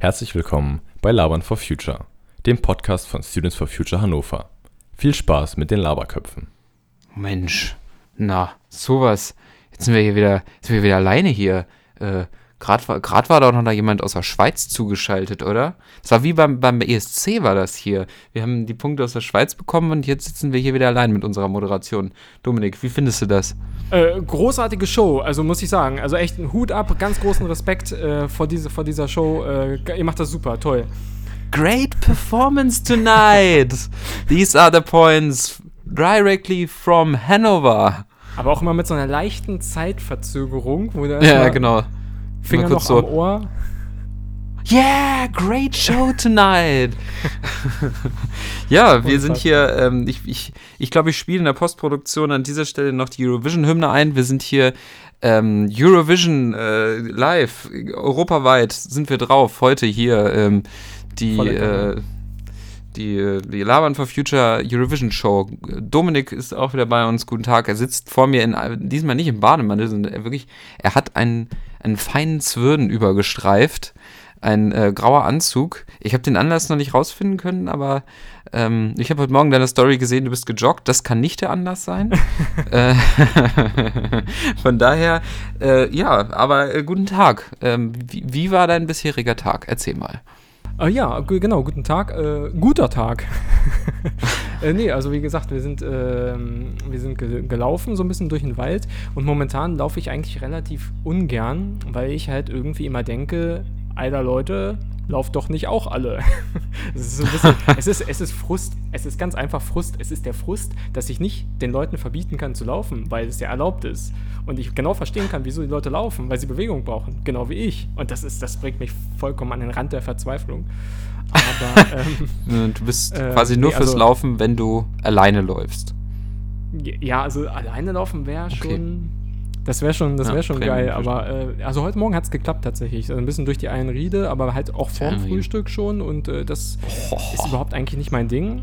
Herzlich willkommen bei Labern for Future, dem Podcast von Students for Future Hannover. Viel Spaß mit den Laberköpfen. Mensch, na, sowas. Jetzt sind wir hier wieder, sind wir wieder alleine hier. Äh, Gerade war, grad war da auch noch da jemand aus der Schweiz zugeschaltet, oder? Das war wie beim, beim ESC war das hier. Wir haben die Punkte aus der Schweiz bekommen und jetzt sitzen wir hier wieder allein mit unserer Moderation. Dominik, wie findest du das? Äh, großartige Show, also muss ich sagen. Also echt ein Hut ab, ganz großen Respekt äh, vor, diese, vor dieser Show. Äh, ihr macht das super, toll. Great performance tonight! These are the points directly from Hanover. Aber auch immer mit so einer leichten Zeitverzögerung, wo der Ja, genau. Finger kurz noch so. am Ohr. Yeah, great show tonight. ja, wir sind hier, ähm, ich glaube, ich, ich, glaub, ich spiele in der Postproduktion an dieser Stelle noch die Eurovision-Hymne ein. Wir sind hier ähm, Eurovision äh, live, europaweit sind wir drauf. Heute hier ähm, die, äh, die, die Labern for Future Eurovision Show. Dominik ist auch wieder bei uns. Guten Tag. Er sitzt vor mir in, diesmal nicht im Bademantel, sondern er wirklich, er hat einen, einen feinen Zwirn übergestreift. Ein äh, grauer Anzug. Ich habe den Anlass noch nicht rausfinden können, aber ähm, ich habe heute Morgen deine Story gesehen, du bist gejoggt. Das kann nicht der Anlass sein. äh, von daher, äh, ja, aber äh, guten Tag. Ähm, wie, wie war dein bisheriger Tag? Erzähl mal. Äh, ja, genau, guten Tag. Äh, guter Tag. äh, nee, also wie gesagt, wir sind, ähm, wir sind ge gelaufen so ein bisschen durch den Wald und momentan laufe ich eigentlich relativ ungern, weil ich halt irgendwie immer denke, alter Leute, lauft doch nicht auch alle. es ist so ein bisschen, es ist, es ist Frust, es ist ganz einfach Frust. Es ist der Frust, dass ich nicht den Leuten verbieten kann zu laufen, weil es ja erlaubt ist. Und ich genau verstehen kann, wieso die Leute laufen, weil sie Bewegung brauchen, genau wie ich. Und das ist, das bringt mich vollkommen an den Rand der Verzweiflung. Aber ähm, Äh, Du bist Äh, quasi nur nee, fürs also- Laufen, wenn du alleine läufst. ja, also alleine laufen wäre Okay. schon. Das wäre schon, das Ja, wäre schon geil, aber äh, also heute Morgen hat es geklappt tatsächlich. Also ein bisschen durch die Einriede, aber halt auch vorm Einriede. Frühstück schon und äh, das ist überhaupt eigentlich nicht mein Ding.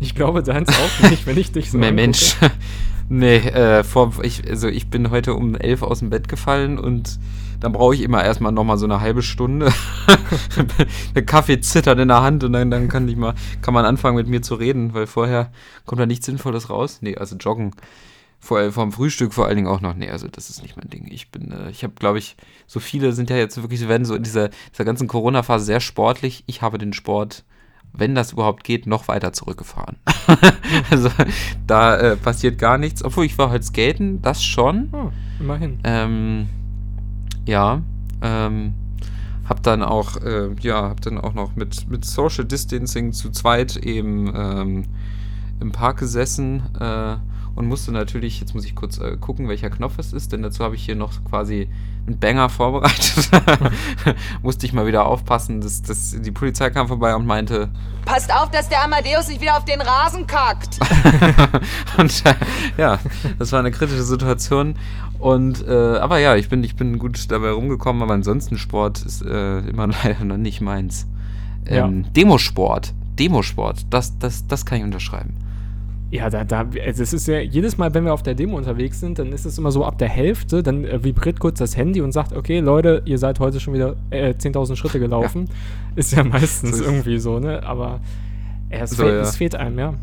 Ich glaube, deins auch nicht, wenn ich dich so Mehr. Mensch. nee, äh, vor, ich, also ich bin heute um elf aus dem Bett gefallen und dann brauche ich immer erstmal nochmal so eine halbe Stunde. eine Kaffee zittert in der Hand und dann, dann kann ich mal, kann man anfangen mit mir zu reden, weil vorher kommt da nichts Sinnvolles raus. Nee, also joggen. Vor, vorm Frühstück vor allen Dingen auch noch. Nee, also das ist nicht mein Ding. Ich bin, äh, ich habe, glaube ich, so viele sind ja jetzt wirklich, werden so in dieser, dieser ganzen Corona-Phase sehr sportlich. Ich habe den Sport, wenn das überhaupt geht, noch weiter zurückgefahren. also da äh, passiert gar nichts. Obwohl ich war halt skaten, das schon. Oh, immerhin. Ähm, ja, ähm, hab dann auch, äh, ja, hab dann auch noch mit, mit Social Distancing zu zweit eben ähm, im Park gesessen äh, und musste natürlich, jetzt muss ich kurz äh, gucken, welcher Knopf es ist, denn dazu habe ich hier noch quasi einen Banger vorbereitet. musste ich mal wieder aufpassen, dass, dass die Polizei kam vorbei und meinte, Passt auf, dass der Amadeus nicht wieder auf den Rasen kackt. und äh, ja, das war eine kritische Situation. Und äh, aber ja, ich bin, ich bin gut dabei rumgekommen, aber ansonsten Sport ist äh, immer leider noch nicht meins. Ähm, Demosport. Demosport, das, das, das kann ich unterschreiben. Ja, da, da, also es ist ja, jedes Mal, wenn wir auf der Demo unterwegs sind, dann ist es immer so ab der Hälfte, dann äh, vibriert kurz das Handy und sagt, okay, Leute, ihr seid heute schon wieder äh, 10.000 Schritte gelaufen. Ist ja meistens So ist- irgendwie so, ne? Aber äh, es, So, fehlt, ja. es fehlt einem, ja.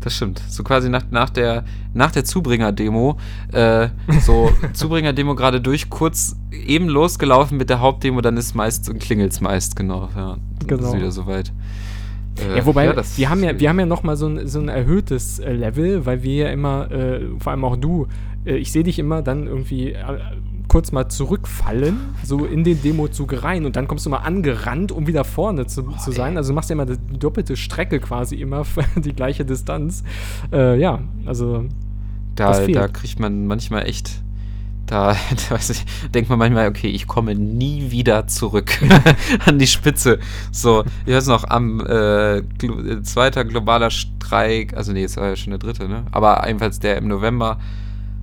Das stimmt. So quasi nach, nach der, nach der Zubringer-Demo, äh, so Zubringer-Demo gerade durch, kurz eben losgelaufen mit der Hauptdemo, dann ist meist und klingelt's meist, genau. Ja, dann Genau. ist wieder soweit. Äh, Ja, wobei, das- wir haben ja, wir haben ja nochmal so ein, so ein erhöhtes äh, Level, weil wir ja immer, äh, vor allem auch du, äh, ich sehe dich immer dann irgendwie äh, kurz mal zurückfallen, so in den Demozug rein und dann kommst du mal angerannt, um wieder vorne zu, zu sein. Also du machst ja immer die doppelte Strecke quasi immer für die gleiche Distanz. Äh, ja, also Da, da kriegt man manchmal echt, da, da weiß ich, denkt man manchmal, okay, ich komme nie wieder zurück an die Spitze. So, ich weiß noch, am äh, glo äh, zweiter globaler Streik, also nee, es war ja schon der dritte, ne? Aber ebenfalls der im November,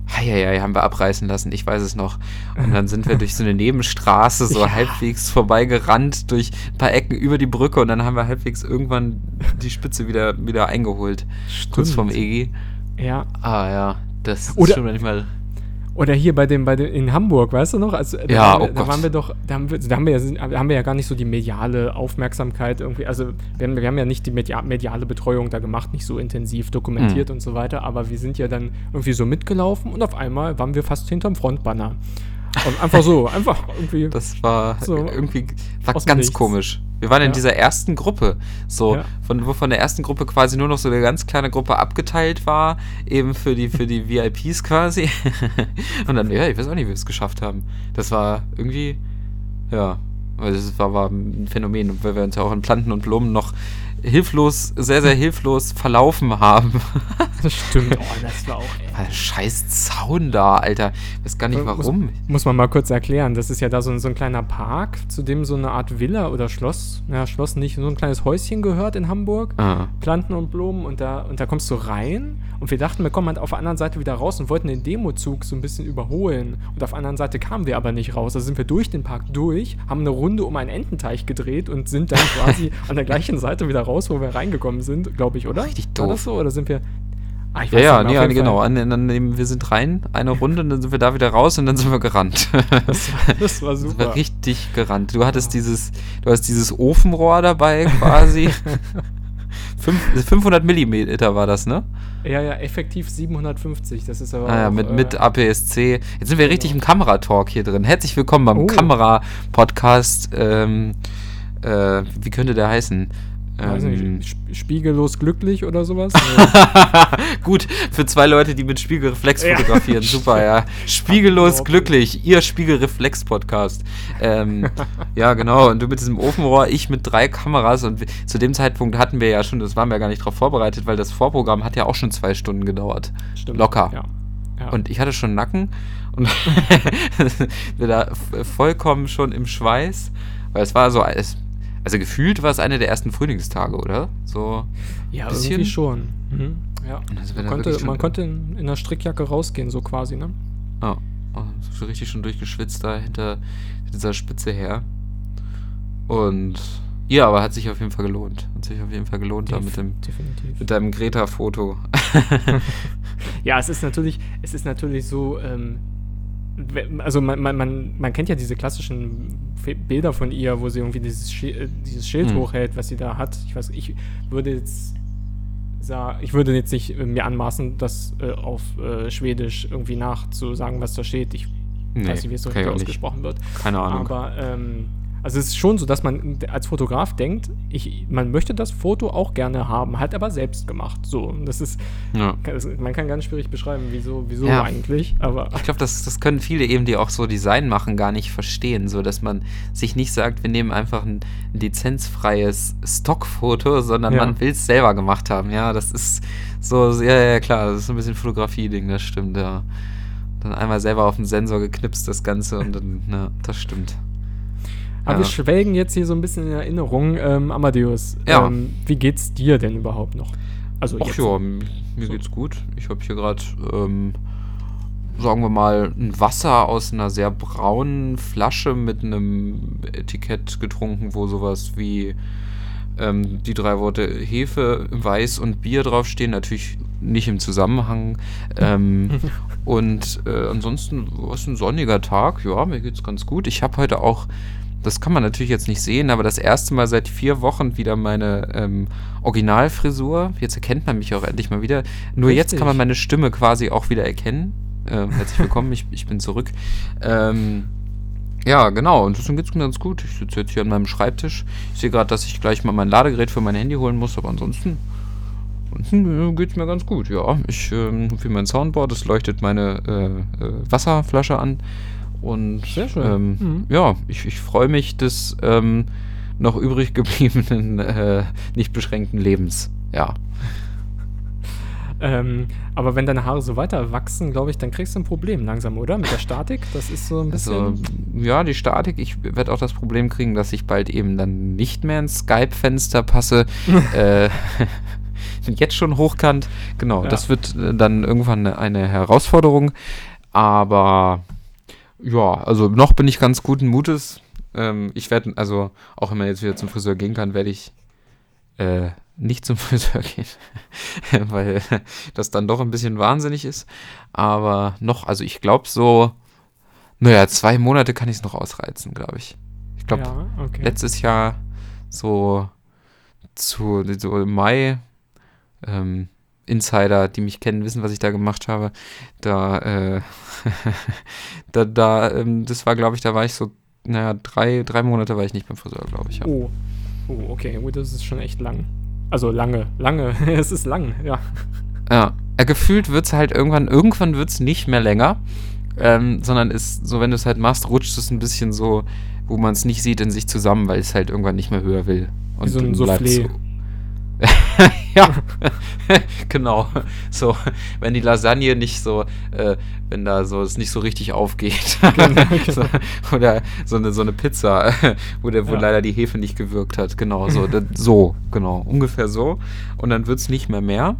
Heieiei, haben wir abreißen lassen, ich weiß es noch. Und dann sind wir durch so eine Nebenstraße so Ja. halbwegs vorbeigerannt, durch ein paar Ecken über die Brücke und dann haben wir halbwegs irgendwann die Spitze wieder, wieder eingeholt. Kurz vorm EG. Ja. Ah ja, das ist Oder- schon manchmal. Oder hier bei dem, bei dem in Hamburg, weißt du noch? Also, da Ja, waren wir, oh da Gott. waren wir doch, da haben wir, da haben wir, ja, haben wir ja gar nicht so die mediale Aufmerksamkeit irgendwie. Also wir haben, wir haben ja nicht die media, mediale Betreuung da gemacht, nicht so intensiv dokumentiert Mhm. und so weiter, aber wir sind ja dann irgendwie so mitgelaufen und auf einmal waren wir fast hinterm Frontbanner. Und einfach so, einfach irgendwie. Das war So, irgendwie war ganz Nichts. komisch. Wir waren in Ja. dieser ersten Gruppe, so Ja. von wo von der ersten Gruppe quasi nur noch so eine ganz kleine Gruppe abgeteilt war, eben für die für die VIPs quasi. Und dann ja, ich weiß auch nicht, wie wir es geschafft haben. Das war irgendwie ja, weil das war, war ein Phänomen, weil wir uns ja auch in Planten und Blumen noch hilflos, sehr sehr hilflos verlaufen haben. Das stimmt. Oh, das war auch. Weil Scheiß Zaun da, Alter. Ich weiß gar nicht Muss- warum. Muss man mal kurz erklären. Das ist ja da so, ein- so ein kleiner Park, zu dem so eine Art Villa oder Schloss, ja, Schloss nicht, so ein kleines Häuschen gehört in Hamburg. Ah. Planten und Blumen und da, und da kommst du rein und wir dachten, wir kommen halt auf der anderen Seite wieder raus und wollten den Demozug so ein bisschen überholen. Und auf der anderen Seite kamen wir aber nicht raus. Also sind wir durch den Park durch, haben eine Runde um einen Ententeich gedreht und sind dann quasi an der gleichen Seite wieder raus, wo wir reingekommen sind, glaube ich, oder? Richtig War doof. das so? Oder sind wir. Ah, Ja, ja, nee, genau. An, an, dem- wir sind rein, eine Runde, und dann sind wir da wieder raus und dann sind wir gerannt. Das war, das war Das super. war richtig gerannt. Du hattest dieses, du hast dieses Ofenrohr dabei quasi. Fünf, 500 Millimeter war das, ne? Ja, ja, effektiv 750. Das ist aber. Ah, ja, auch, mit, äh, mit APS-C. Jetzt sind wir richtig im Kameratalk hier drin. Herzlich willkommen beim Oh. Kamera-Podcast. Ähm, äh, wie könnte der heißen? Ähm, nicht, sp- spiegellos glücklich oder sowas? Gut, für zwei Leute, die mit Spiegelreflex Ja. fotografieren. Super, ja. Spiegellos glücklich, ihr Spiegelreflex-Podcast. Ähm, ja, genau. Und du mit diesem Ofenrohr, ich mit drei Kameras. Und zu dem Zeitpunkt hatten wir ja schon, das waren wir ja gar nicht drauf vorbereitet, weil das Vorprogramm hat ja auch schon zwei Stunden gedauert. Stimmt. Locker. Ja. ja. Und ich hatte schon Nacken und wir da vollkommen schon im Schweiß, weil es war so, es, also gefühlt war es einer der ersten Frühlingstage, oder? So. ja, bisschen- irgendwie schon. Mhm. Ja. Wir Man da konnte, man konnte in, in einer Strickjacke rausgehen, so quasi, ne? Ja, oh, so richtig schon durchgeschwitzt da hinter dieser Spitze her. Und ja, aber hat sich auf jeden Fall gelohnt. Hat sich auf jeden Fall gelohnt da Def- mit dem Definitiv. mit deinem Greta-Foto. Ja, es ist natürlich, es ist natürlich so, ähm, also man, man, man, man kennt ja diese klassischen Bilder von ihr, wo sie irgendwie dieses, Schi äh, dieses Schild Hm. hochhält, was sie da hat. Ich weiß, ich würde jetzt sa- ich würde jetzt nicht äh, mir anmaßen, das äh, auf äh, Schwedisch irgendwie nachzusagen, was da steht. Ich weiß nicht, wie es so nicht. ausgesprochen wird. Keine Ahnung. Aber ähm, also es ist schon so, dass man als Fotograf denkt, ich, man möchte das Foto auch gerne haben, halt aber selbst gemacht. So, das ist, ja. das, man kann ganz schwierig beschreiben, wieso, wieso Ja. eigentlich. Aber Ich glaube, das, das können viele eben, die auch so Design machen, gar nicht verstehen. So, dass man sich nicht sagt, wir nehmen einfach ein lizenzfreies Stockfoto, sondern Ja. man will es selber gemacht haben. Ja, das ist so, ja, ja, klar, das ist so ein bisschen Fotografie-Ding, das stimmt, ja. Dann einmal selber auf den Sensor geknipst, das Ganze, und dann, ja, das stimmt. Aber Ja. wir schwelgen jetzt hier so ein bisschen in Erinnerung. Ähm, Amadeus, Ja. ähm, wie geht's dir denn überhaupt noch? Also Ach jetzt. ja, mir So. geht's gut. Ich habe hier gerade, ähm, sagen wir mal, ein Wasser aus einer sehr braunen Flasche mit einem Etikett getrunken, wo sowas wie ähm, die drei Worte Hefe, Weiß und Bier draufstehen. Natürlich nicht im Zusammenhang. Ähm, und äh, ansonsten war es ein sonniger Tag. Ja, mir geht's ganz gut. Ich habe heute auch das kann man natürlich jetzt nicht sehen, aber das erste Mal seit vier Wochen wieder meine ähm, Originalfrisur. Jetzt erkennt man mich auch endlich mal wieder. Nur jetzt Richtig. kann man meine Stimme quasi auch wieder erkennen. Ähm, herzlich willkommen, ich, ich bin zurück. Ähm, ja, genau, und deswegen geht's mir ganz gut. Ich sitze jetzt hier an meinem Schreibtisch. Ich sehe gerade, dass ich gleich mal mein Ladegerät für mein Handy holen muss, aber ansonsten, ansonsten äh, geht's mir ganz gut. Ja, ich ähm, für mein Soundboard, das leuchtet meine äh, äh, Wasserflasche an. Und Sehr schön. Ähm, Mhm. ja, ich, ich freue mich des ähm, noch übrig gebliebenen, äh, nicht beschränkten Lebens. Ja. Ähm, aber wenn deine Haare so weiter wachsen, glaube ich, dann kriegst du ein Problem langsam, oder? Mit der Statik? Das ist so ein bisschen. Also, ja, die Statik. Ich werde auch das Problem kriegen, dass ich bald eben dann nicht mehr ins Skype-Fenster passe. äh, jetzt schon hochkant. Genau, Ja. das wird äh, dann irgendwann eine, eine Herausforderung. Aber ja, also noch bin ich ganz guten Mutes. Ähm, ich werde, also auch wenn man jetzt wieder zum Friseur gehen kann, werde ich äh, nicht zum Friseur gehen, weil das dann doch ein bisschen wahnsinnig ist. Aber noch, also ich glaube so, naja, zwei Monate kann ich es noch ausreizen, glaube ich. Ich glaube, ja, okay. letztes Jahr so zu so im Mai ähm, Insider, die mich kennen, wissen, was ich da gemacht habe. Da, äh, da, da, ähm, das war, glaube ich, da war ich so, naja, drei, drei Monate war ich nicht beim Friseur, glaube ich. Ja. Oh. Oh, okay, gut, das ist schon echt lang. Also lange, lange. es ist lang, ja. Ja, gefühlt wird es halt irgendwann, irgendwann wird es nicht mehr länger, ähm, sondern ist so, wenn du es halt machst, rutscht es ein bisschen so, wo man es nicht sieht, in sich zusammen, weil es halt irgendwann nicht mehr höher will. Wie so ein Soufflé. ja, genau. So, wenn die Lasagne nicht so, äh, wenn da so es nicht so richtig aufgeht. Genau, so, oder so eine, so eine Pizza, wo, der, wo Ja. leider die Hefe nicht gewirkt hat. Genau, so, das, so, genau, ungefähr so. Und dann wird es nicht mehr mehr.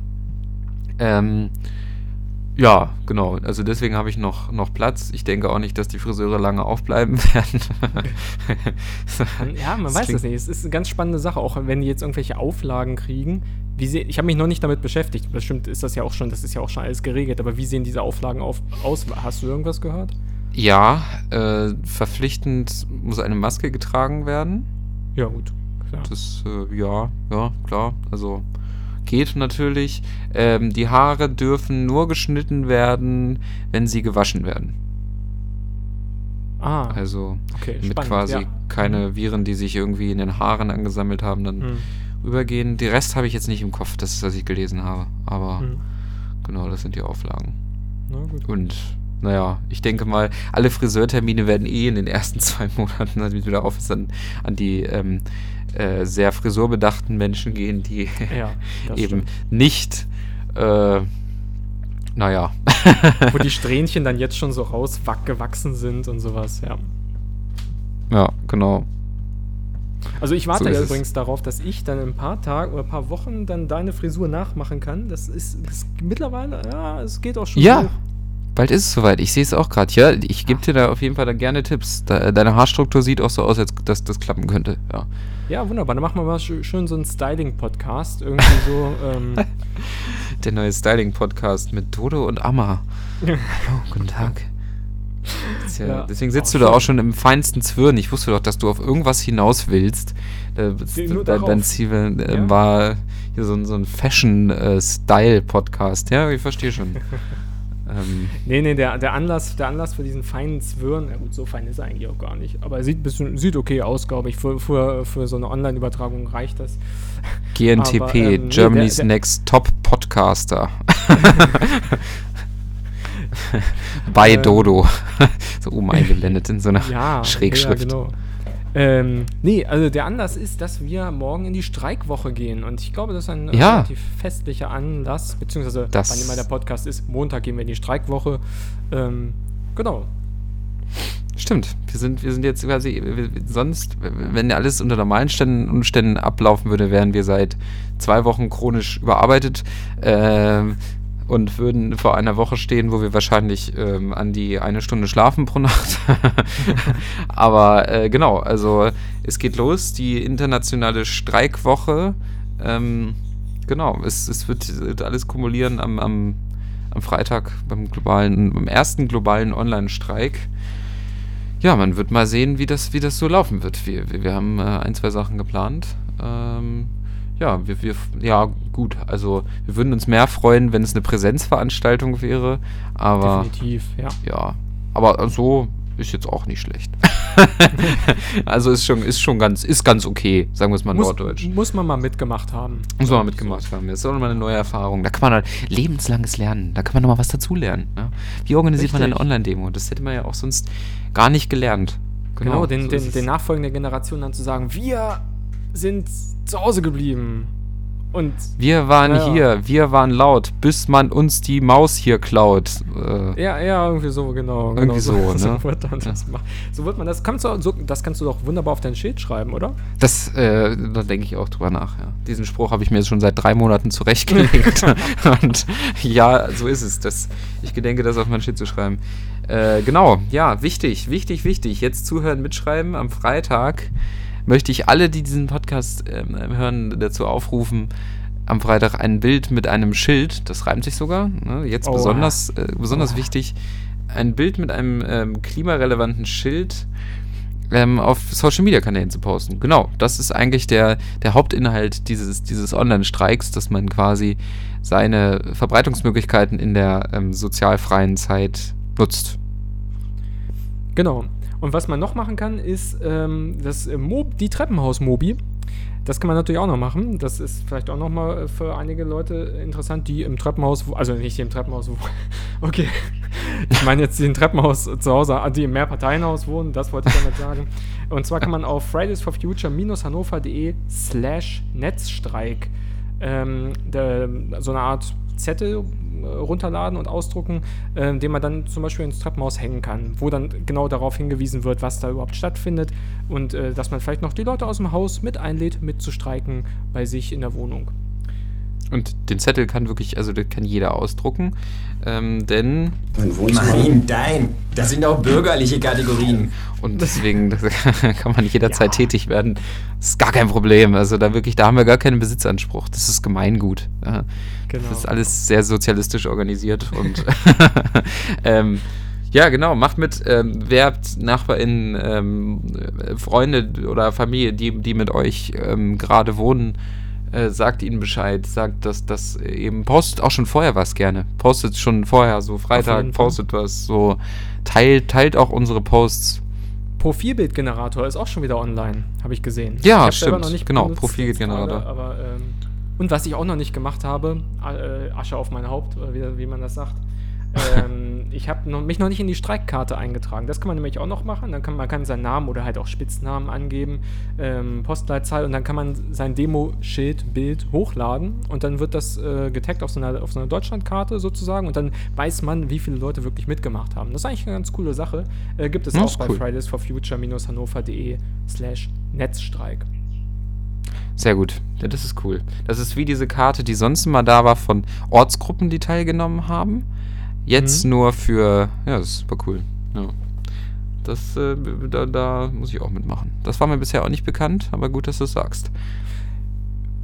Ähm, ja, genau. Also deswegen habe ich noch, noch Platz. Ich denke auch nicht, dass die Friseure lange aufbleiben werden. Ja, man Das weiß es nicht. Es ist eine ganz spannende Sache, auch wenn die jetzt irgendwelche Auflagen kriegen. Wie sie, ich habe mich noch nicht damit beschäftigt. Bestimmt ist das ja auch schon, das ist ja auch schon alles geregelt. Aber wie sehen diese Auflagen auf, aus? Hast du irgendwas gehört? Ja, äh, verpflichtend muss eine Maske getragen werden. Ja, gut. Klar. Das, äh, ja, ja, klar. Also geht natürlich. Ähm, die Haare dürfen nur geschnitten werden, wenn sie gewaschen werden. Ah, Also okay. mit spannend, quasi ja. keine Viren, die sich irgendwie in den Haaren angesammelt haben, dann Hm, rübergehen. Die Rest habe ich jetzt nicht im Kopf, das ist, was ich gelesen habe. Aber hm. genau, das sind die Auflagen. Na gut. Und naja, ich denke mal, alle Friseurtermine werden eh in den ersten zwei Monaten, damit wieder auf ist, an, an die ähm, äh, sehr frisurbedachten Menschen gehen, die Ja, das eben stimmt. nicht, äh, naja, Wo die Strähnchen dann jetzt schon so rausgewachsen sind und sowas, ja. ja, genau. Also ich warte So ja es. übrigens darauf, dass ich dann in ein paar Tagen oder ein paar Wochen dann deine Frisur nachmachen kann. Das ist, ist mittlerweile, ja, es geht auch schon Ja. hoch. Bald ist es soweit. Ich sehe es auch gerade. Ja, ich gebe dir da auf jeden Fall dann gerne Tipps. Da, deine Haarstruktur sieht auch so aus, als dass das klappen könnte. Ja. Ja, wunderbar. Dann machen wir mal schö- schön so einen Styling-Podcast. Irgendwie so, ähm, Der neue Styling-Podcast mit Dodo und Amma. Hallo, guten Tag. Ja, Ja. Deswegen sitzt Oh, du da auch schon im feinsten Zwirn. Ich wusste doch, dass du auf irgendwas hinaus willst. Äh, dein, dein. Ziel äh, Ja. war hier so, so ein Fashion-Style-Podcast. ja, ich verstehe schon. ähm, nee, nee, der, der, Anlass, der Anlass für diesen feinen Zwirn, ja gut, so fein ist er eigentlich auch gar nicht. Aber er sieht, bisschen, sieht okay aus, glaube ich. Für, für, für so eine Online-Übertragung reicht das. GNTP, Aber, ähm, nee, Germany's der- der- Next Top Podcaster. Bei Ähm, Dodo. so oben eingeblendet in so einer Ja, Schrägschrift. Ja, genau. Ähm, nee, also der Anlass ist, dass wir morgen in die Streikwoche gehen. Und ich glaube, das ist ein Ja. relativ festlicher Anlass, beziehungsweise Das- wann immer der Podcast ist, Montag gehen wir in die Streikwoche. Ähm, genau. Stimmt, wir sind, wir sind jetzt quasi, wir- sonst, wenn alles unter normalen Ständen, Umständen ablaufen würde, wären wir seit zwei Wochen chronisch überarbeitet ähm, und würden vor einer Woche stehen, wo wir wahrscheinlich ähm, an die eine Stunde schlafen pro Nacht. Aber äh, genau, also es geht los, die internationale Streikwoche. Ähm, genau, es, es wird alles kumulieren am, am, am Freitag beim globalen, beim ersten globalen Online-Streik. Ja, man wird mal sehen, wie das, wie das so laufen wird. Wir, wir, wir haben äh, ein, zwei Sachen geplant. Ähm, ja, wir, wir, ja, gut. Also, wir würden uns mehr freuen, wenn es eine Präsenzveranstaltung wäre. Aber, Definitiv, ja. ja. Aber so ist jetzt auch nicht schlecht. also, ist schon, ist schon ganz, ist ganz okay, sagen wir es mal Muss, norddeutsch. muss man mal mitgemacht haben. Muss man mal mitgemacht haben. Das ist auch nochmal eine neue Erfahrung. Da kann man halt lebenslanges Lernen. Da kann man nochmal was dazulernen. Ne? Wie organisiert man eine Richtig. Online-Demo? Das hätte man ja auch sonst gar nicht gelernt. Genau, den, so den, den nachfolgenden Generationen dann zu sagen, wir sind zu Hause geblieben. Und Wir waren Ja, ja. hier, wir waren laut, bis man uns die Maus hier klaut. Äh, ja, ja, irgendwie so, genau. Irgendwie genau so, ne? So wird, dann das machen. so wird man das. Kannst du, so, das kannst du doch wunderbar auf dein Schild schreiben, oder? Das, äh, da denke ich auch drüber nach, ja. Diesen Spruch habe ich mir schon seit drei Monaten zurechtgelegt. Und ja, so ist es. Das, ich gedenke, das auf mein Schild zu schreiben. Äh, genau, ja, wichtig, wichtig, wichtig. Jetzt zuhören, mitschreiben am Freitag. Möchte ich alle, die diesen Podcast ähm, hören, dazu aufrufen, am Freitag ein Bild mit einem Schild, das reimt sich sogar, ne, jetzt Oha. besonders, äh, besonders Oha. wichtig, ein Bild mit einem ähm, klimarelevanten Schild ähm, auf Social Media Kanälen zu posten. Genau, das ist eigentlich der, der Hauptinhalt dieses, dieses Online-Streiks, dass man quasi seine Verbreitungsmöglichkeiten in der ähm, sozialfreien Zeit nutzt. Genau. Und was man noch machen kann, ist ähm, das äh, Mob, die Treppenhaus-Mobi. Das kann man natürlich auch noch machen. Das ist vielleicht auch noch mal für einige Leute interessant, die im Treppenhaus, also nicht die im Treppenhaus, okay. Ich meine jetzt die im Treppenhaus zu Hause, die im Mehrparteienhaus wohnen, das wollte ich damit sagen. Und zwar kann man auf fridaysforfuture-hannover.de slash Netzstreik ähm, so eine Art Zettel äh, runterladen und ausdrucken, äh, den man dann zum Beispiel ins Treppenhaus hängen kann, wo dann genau darauf hingewiesen wird, was da überhaupt stattfindet und äh, dass man vielleicht noch die Leute aus dem Haus mit einlädt, mitzustreiken bei sich in der Wohnung. Und den Zettel kann wirklich, also den kann jeder ausdrucken, ähm, denn Mein, dein. Das sind auch bürgerliche Kategorien. und deswegen kann man jederzeit tätig werden. Das ist gar kein Problem. Also da wirklich, da haben wir gar keinen Besitzanspruch. Das ist Gemeingut. Ja. Genau. Das ist alles sehr sozialistisch organisiert und ähm, ja, genau, macht mit, ähm, werbt NachbarInnen, ähm, äh, Freunde oder Familie, die, die mit euch ähm, gerade wohnen, äh, sagt ihnen Bescheid, sagt, dass das eben, postet auch schon vorher was gerne. Postet schon vorher, so Freitag, postet was, so, teilt, teilt auch unsere Posts. Profilbildgenerator ist auch schon wieder online, habe ich gesehen. Ja, Ich hab's selber stimmt. Genau, Profilbildgenerator. gerade, Aber, ähm, und was ich auch noch nicht gemacht habe, äh, Asche auf mein Haupt, äh, wie, wie man das sagt. Ähm, ich habe mich noch nicht in die Streikkarte eingetragen. Das kann man nämlich auch noch machen. Dann kann man kann seinen Namen oder halt auch Spitznamen angeben, ähm, Postleitzahl und dann kann man sein Demo-Schild, Bild hochladen und dann wird das äh, getaggt auf so einer, auf so einer Deutschlandkarte sozusagen und dann weiß man, wie viele Leute wirklich mitgemacht haben. Das ist eigentlich eine ganz coole Sache. Äh, gibt es Ja, auch bei cool. Fridays for Future-hannover.de slash Netzstreik. Sehr gut. Ja, das ist cool. Das ist wie diese Karte, die sonst immer da war von Ortsgruppen, die teilgenommen haben. Jetzt Mhm. nur für. Ja, das war cool. Ja. Das, äh, da, da muss ich auch mitmachen. Das war mir bisher auch nicht bekannt, aber gut, dass du es sagst.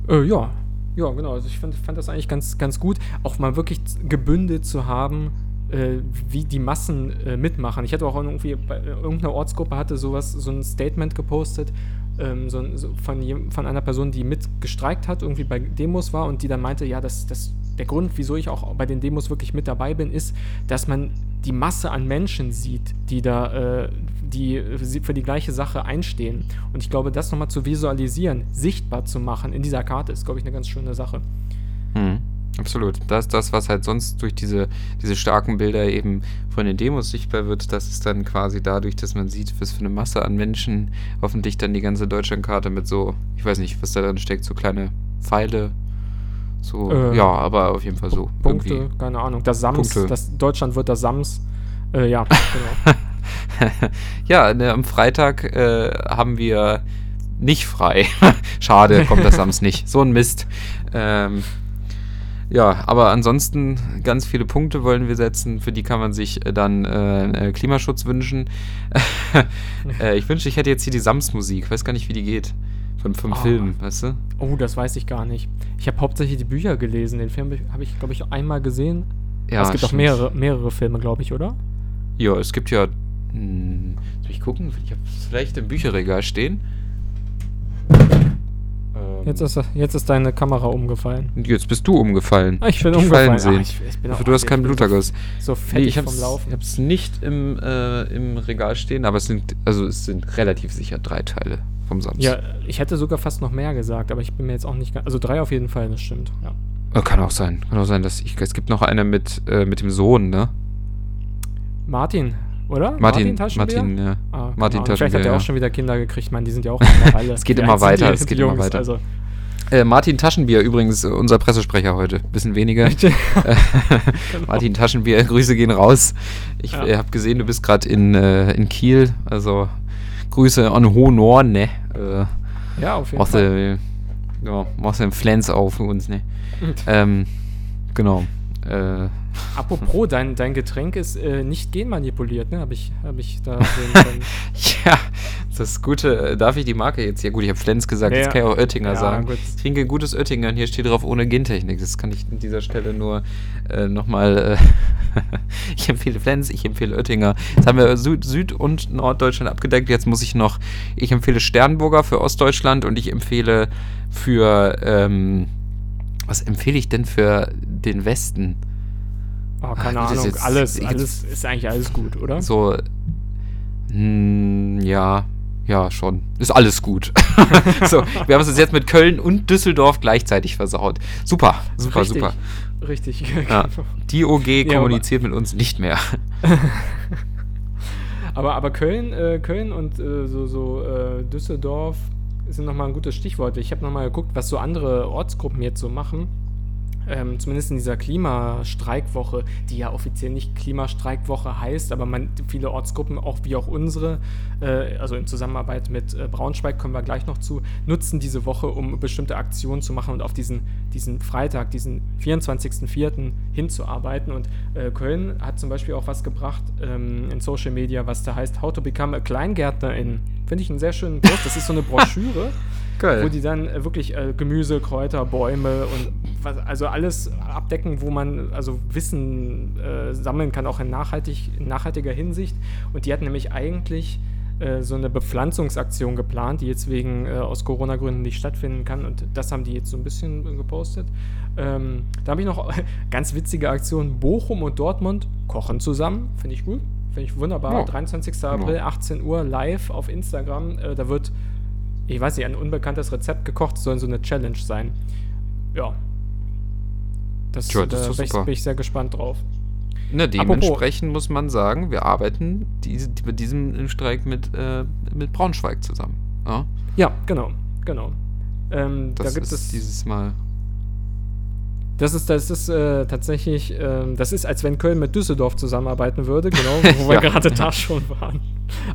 Äh, ja, ja, genau. Also ich fand, fand das eigentlich ganz, ganz gut, auch mal wirklich gebündelt zu haben, äh, wie die Massen äh, mitmachen. Ich hatte auch irgendwie bei äh, irgendeiner Ortsgruppe hatte sowas, so ein Statement gepostet ähm, so, so von, von einer Person, die mitgestreikt hat, irgendwie bei Demos war und die dann meinte, ja, das, das, der Grund, wieso ich auch bei den Demos wirklich mit dabei bin, ist, dass man die Masse an Menschen sieht, die da, äh, die äh, für die gleiche Sache einstehen. Und ich glaube, das nochmal zu visualisieren, sichtbar zu machen in dieser Karte, ist, glaube ich, eine ganz schöne Sache. Mhm. Absolut. Das das, was halt sonst durch diese, diese starken Bilder eben von den Demos sichtbar wird. Das ist dann quasi dadurch, dass man sieht, was für eine Masse an Menschen hoffentlich dann die ganze Deutschlandkarte mit so, ich weiß nicht, was da drin steckt, so kleine Pfeile. So, Äh, ja, aber auf jeden Fall so. Punkte, irgendwie. keine Ahnung. Das Sams, Punkte. das Deutschland wird das Sams. Äh, ja, genau. ja, ne, am Freitag äh, haben wir nicht frei. Schade, kommt das Sams nicht. So ein Mist. Ähm, ja, aber ansonsten ganz viele Punkte wollen wir setzen. Für die kann man sich äh, dann äh, äh, Klimaschutz wünschen. äh, ich wünschte, ich hätte jetzt hier die Sams-Musik. Weiß gar nicht, wie die geht. Vom, vom Ah. Film, weißt du? Oh, das weiß ich gar nicht. Ich habe hauptsächlich die Bücher gelesen. Den Film habe ich, glaube ich, einmal gesehen. Ja, es gibt auch stimmt. mehrere, mehrere Filme, glaube ich, oder? Ja, es gibt ja. Hm, soll ich gucken? Ich habe es vielleicht im Bücherregal stehen. Ähm, Jetzt ist, jetzt ist deine Kamera umgefallen. Jetzt bist du umgefallen. Ah, ich bin umgefallen. fallen Ah, sehen. ich- ich bin auch- du hast keinen so- Bluterguss. So Nee, fettig ich vom Laufen. ich hab's nicht im, äh, im Regal stehen, aber es sind, also es sind relativ sicher drei Teile Sams. Ja, ich hätte sogar fast noch mehr gesagt, aber ich bin mir jetzt auch nicht ganz. Also drei auf jeden Fall, das stimmt. Ja. Kann auch sein. Kann auch sein, dass ich. Es gibt noch eine mit, äh, mit dem Sohn, ne? Martin, oder? Martin, Taschenbier? Martin, ja. Ah, keine Martin Ahnung. Vielleicht hat Taschenbier, er auch schon wieder Kinder gekriegt. Man, die sind ja auch mittlerweile. Es geht immer weiter, die- es geht die immer Jungs? weiter. Also, Äh, Martin Taschenbier übrigens, äh, unser Pressesprecher heute. Bisschen weniger. Äh, Martin Taschenbier, Grüße gehen raus. Ich Ja. äh, habe gesehen, du bist gerade in, äh, in Kiel. Also Grüße an Honor, ne? Äh, ja, auf jeden machst Fall. du ja, machst du einen Flens auf für uns, ne? ähm, genau. Äh, Apropos, dein, dein Getränk ist äh, nicht genmanipuliert, ne? Habe ich, hab ich da. Ja, das Gute, äh, darf ich die Marke jetzt? Ja gut, ich habe Flens gesagt, Ja, jetzt kann ich auch Oettinger ja, sagen. gut. Ich trinke gutes Oettinger und hier steht drauf ohne Gentechnik. Das kann ich an dieser Stelle nur äh, nochmal. Äh, ich empfehle Flens, ich empfehle Oettinger. Jetzt haben wir Süd-, Süd und Norddeutschland abgedeckt. Jetzt muss ich noch. Ich empfehle Sternburger für Ostdeutschland und ich empfehle für. Ähm, was empfehle ich denn für den Westen? Oh, keine Ach, Ahnung. jetzt- alles, jetzt- alles ist eigentlich alles gut, oder? So. Hm, ja. Ja, schon. Ist alles gut. so, wir haben es jetzt mit Köln und Düsseldorf gleichzeitig versaut. Super, super, Richtig. super. Richtig. Ja. genau. Die OG kommuniziert mit uns nicht mehr. Aber, aber Köln, äh, Köln und äh, so, so äh, Düsseldorf sind nochmal ein gutes Stichwort. Ich habe nochmal geguckt, was so andere Ortsgruppen jetzt so machen. Ähm, zumindest in dieser Klimastreikwoche, die ja offiziell nicht Klimastreikwoche heißt, aber man, viele Ortsgruppen, auch wie auch unsere, äh, also in Zusammenarbeit mit äh, Braunschweig, kommen wir gleich noch zu, nutzen diese Woche, um bestimmte Aktionen zu machen und auf diesen, diesen Freitag, diesen 24.04. hinzuarbeiten. Und äh, Köln hat zum Beispiel auch was gebracht ähm, in Social Media, was da heißt How to Become a Kleingärtnerin. Finde ich einen sehr schönen Post. Das ist so eine Broschüre wo die dann äh, wirklich äh, Gemüse, Kräuter, Bäume und was, also alles abdecken, wo man also Wissen äh, sammeln kann, auch in, nachhaltig, in nachhaltiger Hinsicht. Und die hat nämlich eigentlich äh, so eine Bepflanzungsaktion geplant, die jetzt wegen äh, aus Corona-Gründen nicht stattfinden kann. Und das haben die jetzt so ein bisschen gepostet. Ähm, da habe ich noch ganz witzige Aktion. Bochum und Dortmund kochen zusammen. Finde ich gut. Finde ich wunderbar. Ja. 23. April, 18 Uhr, live auf Instagram. Da wird ich weiß nicht, ein unbekanntes Rezept gekocht, soll so eine Challenge sein. Ja. Das, Tja, das da doch bin, bin ich sehr gespannt drauf. Ne, Apropos- dementsprechend muss man sagen, wir arbeiten diese, bei diesem Streik mit, äh, mit Braunschweig zusammen. Ja, Ja, genau, genau. Ähm, da das gibt ist es dieses Mal. Das ist, das ist äh, tatsächlich, ähm, das ist, als wenn Köln mit Düsseldorf zusammenarbeiten würde, genau, wo wir Ja. gerade da schon waren.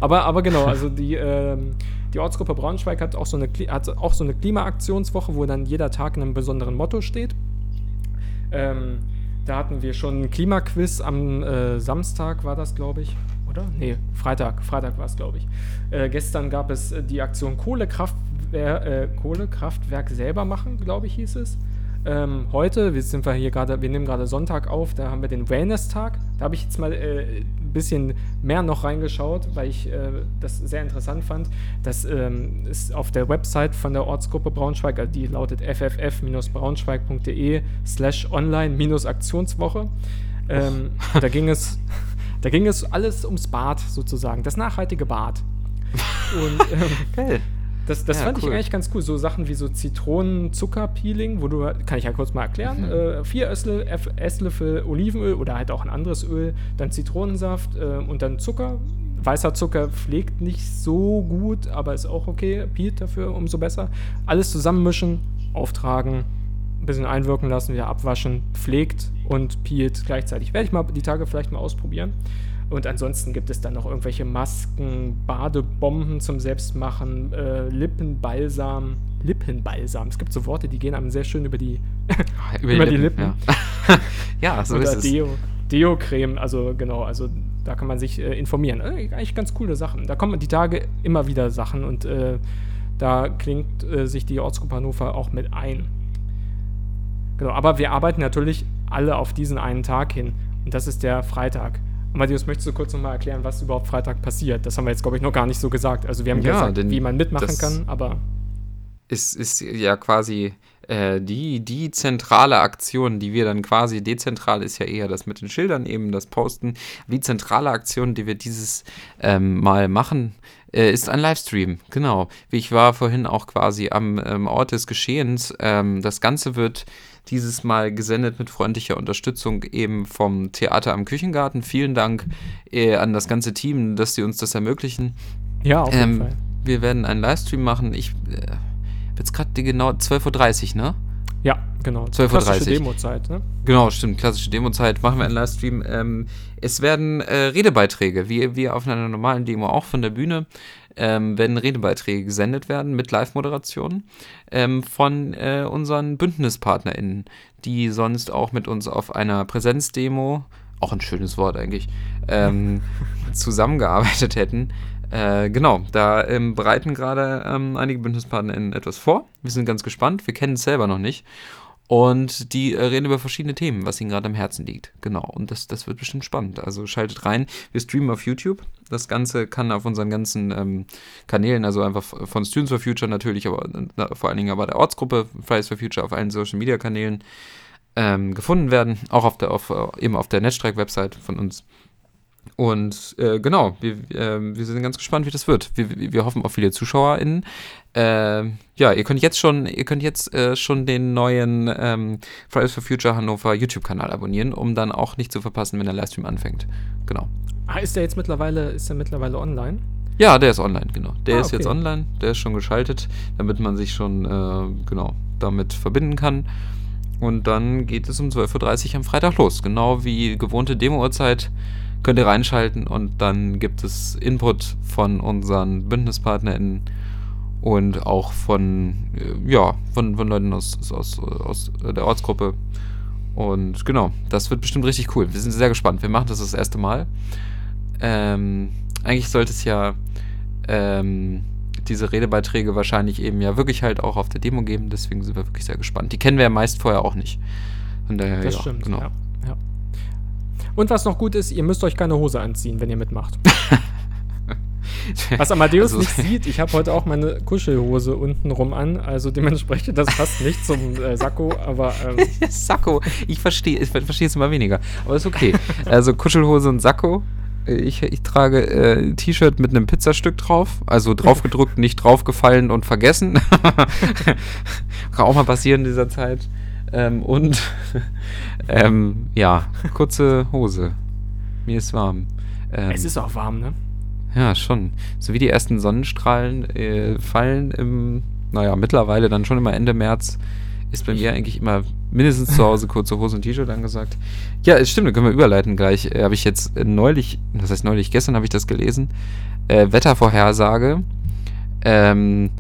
Aber, aber genau, also die, ähm, die Ortsgruppe Braunschweig hat auch, so eine, hat auch so eine Klimaaktionswoche, wo dann jeder Tag in einem besonderen Motto steht. Ähm, da hatten wir schon ein Klimaquiz am äh, Samstag, war das, glaube ich. Oder? Nee, Freitag. Freitag war es, glaube ich. Äh, gestern gab es äh, die Aktion Kohlekraftwer äh, Kohlekraftwerk selber machen, glaube ich, hieß es. Ähm, heute, wir sind wir hier gerade, wir nehmen gerade Sonntag auf, da haben wir den Wellness-Tag. Da habe ich jetzt mal äh, ein bisschen mehr noch reingeschaut, weil ich äh, das sehr interessant fand. Das ähm, ist auf der Website von der Ortsgruppe Braunschweig, also die lautet fff-braunschweig.de slash online-aktionswoche. Ähm, da ging es da ging es alles ums Bad sozusagen, das nachhaltige Bad. Und ähm, Geil. Das, das Ja, fand cool. ich eigentlich ganz cool. So Sachen wie so Zitronen-Zucker-Peeling, wo du, kann ich ja kurz mal erklären, Mhm. äh, vier Esslö Esslöffel Olivenöl oder halt auch ein anderes Öl, dann Zitronensaft äh, und dann Zucker. Weißer Zucker pflegt nicht so gut, aber ist auch okay. Peelt dafür umso besser. Alles zusammenmischen, auftragen, ein bisschen einwirken lassen, wieder abwaschen, pflegt und peelt gleichzeitig. Werde ich mal die Tage vielleicht mal ausprobieren. Und ansonsten gibt es dann noch irgendwelche Masken, Badebomben zum Selbstmachen, äh, Lippenbalsam. Lippenbalsam. Es gibt so Worte, die gehen einem sehr schön über die, Über die Lippen. Ja, ja so oder ist es. Deo. Deo-Creme, also genau, also da kann man sich äh, informieren. Äh, eigentlich ganz coole Sachen. Da kommen die Tage immer wieder Sachen und äh, da klingt äh, sich die Ortsgruppe Hannover auch mit ein. Genau, aber wir arbeiten natürlich alle auf diesen einen Tag hin und das ist der Freitag. Amadeus, möchtest du kurz nochmal erklären, was überhaupt Freitag passiert? Das haben wir jetzt, glaube ich, noch gar nicht so gesagt. Also wir haben Ja, gesagt, wie man mitmachen kann, aber ist, ist ja quasi äh, die, die zentrale Aktion, die wir dann quasi, dezentral ist ja eher das mit den Schildern eben, das Posten. Die zentrale Aktion, die wir dieses ähm, Mal machen, äh, ist ein Livestream. Genau. Wie ich war vorhin auch quasi am ähm, Ort des Geschehens. Ähm, das Ganze wird dieses Mal gesendet mit freundlicher Unterstützung eben vom Theater am Küchengarten. Vielen Dank äh, an das ganze Team, dass sie uns das ermöglichen. ja, auf jeden Ähm, Fall. wir werden einen Livestream machen. Ich äh, jetzt gerade genau 12.30 Uhr, ne? Ja, genau. 12.30 Uhr. Klassische Demo-Zeit, ne? Genau, stimmt. Klassische Demozeit. Machen wir einen Livestream. Ähm, es werden äh, Redebeiträge, wie, wie auf einer normalen Demo auch von der Bühne. Ähm, werden Redebeiträge gesendet werden mit Live-Moderation ähm, von äh, unseren BündnispartnerInnen, die sonst auch mit uns auf einer Präsenzdemo, auch ein schönes Wort eigentlich, ähm, zusammengearbeitet hätten. Äh, genau, da ähm, bereiten gerade ähm, einige BündnispartnerInnen etwas vor. Wir sind ganz gespannt, wir kennen es selber noch nicht. Und die äh, reden über verschiedene Themen, was ihnen gerade am Herzen liegt. Genau. Und das, das wird bestimmt spannend. Also schaltet rein. Wir streamen auf YouTube. Das Ganze kann auf unseren ganzen ähm, Kanälen, also einfach von Students for Future natürlich, aber äh, vor allen Dingen aber der Ortsgruppe Fridays for Future auf allen Social Media Kanälen ähm, gefunden werden. Auch auf der, auf, äh, eben auf der Netzstreik-Website von uns. Und äh, genau, wir, äh, wir sind ganz gespannt, wie das wird. Wir, wir hoffen auf viele ZuschauerInnen. Äh, ja, ihr könnt jetzt schon, ihr könnt jetzt äh, schon den neuen ähm, Fridays for Future Hannover YouTube-Kanal abonnieren, um dann auch nicht zu verpassen, wenn der Livestream anfängt. Genau. Ah, ist der jetzt mittlerweile, ist der mittlerweile online? Ja, der ist online, genau. Der Ah, ist jetzt okay. online, der ist schon geschaltet, damit man sich schon äh, genau damit verbinden kann. Und dann geht es um 12.30 Uhr am Freitag los. Genau wie gewohnte Demo-Uhrzeit könnt ihr reinschalten und dann gibt es Input von unseren BündnispartnerInnen und auch von, äh, ja, von, von Leuten aus, aus, aus der Ortsgruppe. Und genau, das wird bestimmt richtig cool. Wir sind sehr gespannt. Wir machen das das erste Mal. Ähm, eigentlich sollte es ja ähm, diese Redebeiträge wahrscheinlich eben ja wirklich halt auch auf der Demo geben. Deswegen sind wir wirklich sehr gespannt. Die kennen wir ja meist vorher auch nicht. Von daher, Das ja, stimmt. genau. Ja, ja. Und was noch gut ist, ihr müsst euch keine Hose anziehen, wenn ihr mitmacht. Was Amadeus Also- nicht sieht, ich habe heute auch meine Kuschelhose unten rum an, also dementsprechend, das passt nicht zum äh, Sakko, aber ähm, Sakko. Ich verstehe ich verstehe es immer weniger. Aber ist okay. Also Kuschelhose und Sakko. Ich, ich trage äh, ein T-Shirt mit einem Pizzastück drauf. Also draufgedrückt, nicht draufgefallen und vergessen. Kann auch mal passieren in dieser Zeit. Ähm, und ähm, ja, kurze Hose. Mir ist warm. Ähm, es ist auch warm, ne? ja, schon. So wie die ersten Sonnenstrahlen äh, fallen im, naja, mittlerweile dann schon immer Ende März, ist bei mir eigentlich immer mindestens zu Hause kurze Hose und T-Shirt angesagt. Ja, es stimmt, da können wir überleiten gleich. Äh, habe ich jetzt äh, neulich, das heißt neulich, gestern habe ich das gelesen, äh, Wettervorhersage. Ähm,